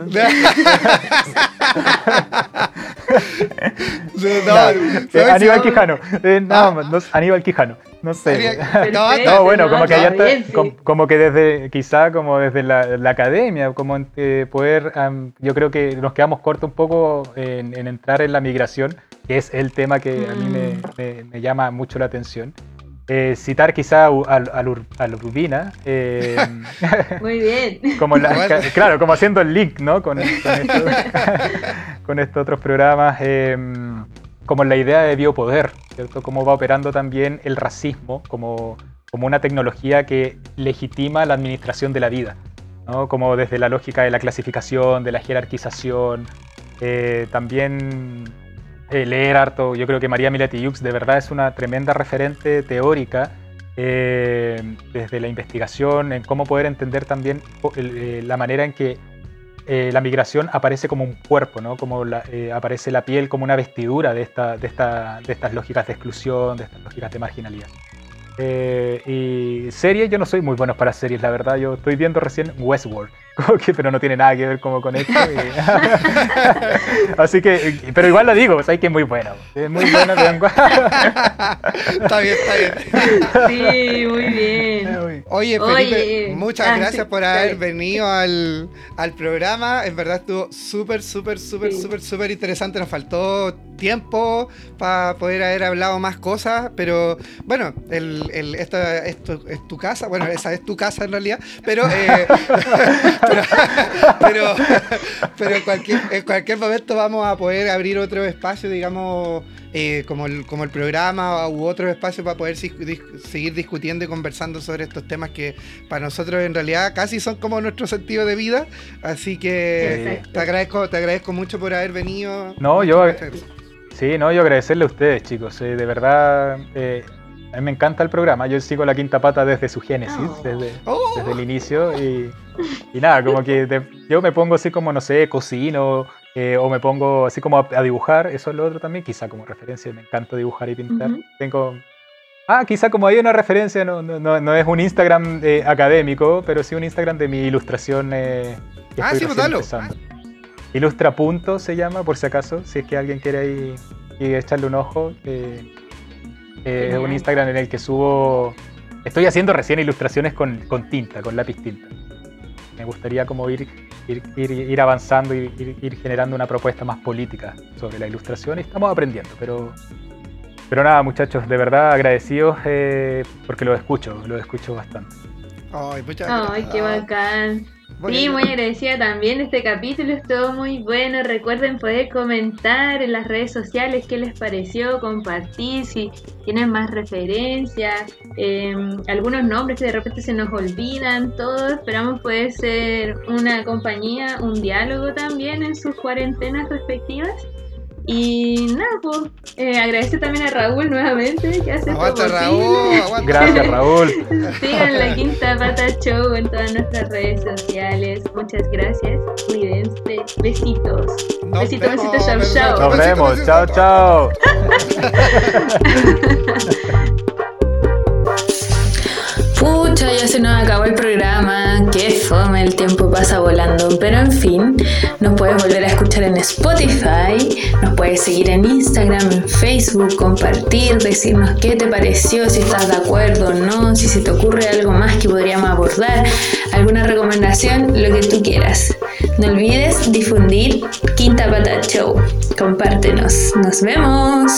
No, Eh. Aníbal No, Quijano. Eh, no, no, Aníbal Quijano. No sé. [laughs] No, bueno, como que como, como que desde, quizá como desde la, la academia, como eh, poder, am, yo creo que nos quedamos cortos un poco en, en entrar en la migración, que es el tema que a mí me, Mm. me- me llama mucho la atención. Eh, citar quizá a, al- al Ur- al Urbina, eh, [laughs] Muy bien. como la- claro, como haciendo el link, ¿no? Con, con, estos, [laughs] con estos otros programas, eh, como la idea de biopoder, ¿cierto? Cómo va operando también el racismo como, como una tecnología que legitima la administración de la vida, ¿no? Como desde la lógica de la clasificación, de la jerarquización, eh, también eh, leer harto, yo creo que María Miletiux de verdad es una tremenda referente teórica eh, desde la investigación, en cómo poder entender también eh, la manera en que eh, la migración aparece como un cuerpo, ¿no? como la- eh, aparece la piel como una vestidura de, esta, de, esta, de estas lógicas de exclusión, de estas lógicas de marginalidad. Eh, y series, yo no soy muy bueno para series, la verdad. Yo estoy viendo recién Westworld, [laughs] como que, pero no tiene nada que ver como con esto. y- [laughs] Así que, pero igual la digo, sabes que es muy buena. Es muy gua- [laughs] Está bien, está bien. Sí, muy bien. Oye, muchas ah, gracias sí, por haber dale. venido al, al programa. En verdad estuvo súper, súper, súper, Sí. súper, súper interesante. Nos faltó tiempo para poder haber hablado más cosas, pero bueno, el, el- esta esto es tu casa. Bueno, esa es tu casa en realidad, pero, eh, pero, [laughs] pero, pero en, cualquier, en cualquier momento vamos a poder abrir otro espacio, digamos, eh, como, el, como el programa u otro espacio para poder dis- seguir discutiendo y conversando sobre estos temas que para nosotros en realidad casi son como nuestro sentido de vida. Así que Exacto. te agradezco, te agradezco mucho por haber venido. No, yo-. Sí, no, yo agradecerle a ustedes, chicos. eh, de verdad, eh, a mí me encanta el programa. Yo sigo la quinta pata desde su génesis, Oh. desde, Oh. desde el inicio. Y, y nada, como que de- yo me pongo así como, no sé, cocino eh, o me pongo así como a, a dibujar. Eso es lo otro también, quizá como referencia. Me encanta dibujar y pintar. Tengo. Ah, quizá como hay una referencia, no, no, no- no es un Instagram eh, académico, pero sí un Instagram de mi ilustración. eh, que Ah, estoy sí, pues dalo. empezando. Ilustra punto se llama, por si acaso, si es que alguien quiere ahí y echarle un ojo. eh, eh, es un. Instagram en el que subo. Estoy haciendo recién ilustraciones con, con tinta, con lápiz tinta. Me gustaría como ir, ir, ir, ir avanzando y ir, ir generando una propuesta más política sobre la ilustración y estamos aprendiendo, pero, pero nada muchachos, de verdad agradecidos eh, porque lo escucho, lo escucho bastante. Ay, muchas Ay, qué gracias. Sí, muy agradecida también. Este capítulo estuvo muy bueno. Recuerden poder comentar en las redes sociales qué les pareció, compartir si tienen más referencias, eh, algunos nombres que de repente se nos olvidan. Todos esperamos poder ser una compañía, un diálogo también en sus cuarentenas respectivas. Y nada, pues eh, agradece también a Raúl nuevamente que hace Aguanta, esto Raúl, aguanta. Gracias, Raúl. [laughs] Sigan la Quinta Pata Show en todas nuestras redes sociales. Muchas gracias. Cuídense. Besitos. Nos besitos, vemos, besitos, chau, besitos. chau. Nos vemos. Chao, chao. [laughs] Pucha, ya se nos acabó el programa. Qué fome, el tiempo pasa volando. Pero en fin, nos puedes volver a escuchar en Spotify, nos puedes seguir en Instagram, en Facebook, compartir, decirnos qué te pareció, si estás de acuerdo o no, si se te ocurre algo más que podríamos abordar, alguna recomendación, lo que tú quieras. No olvides difundir Quinta Pata Show. Compártenos. Nos vemos.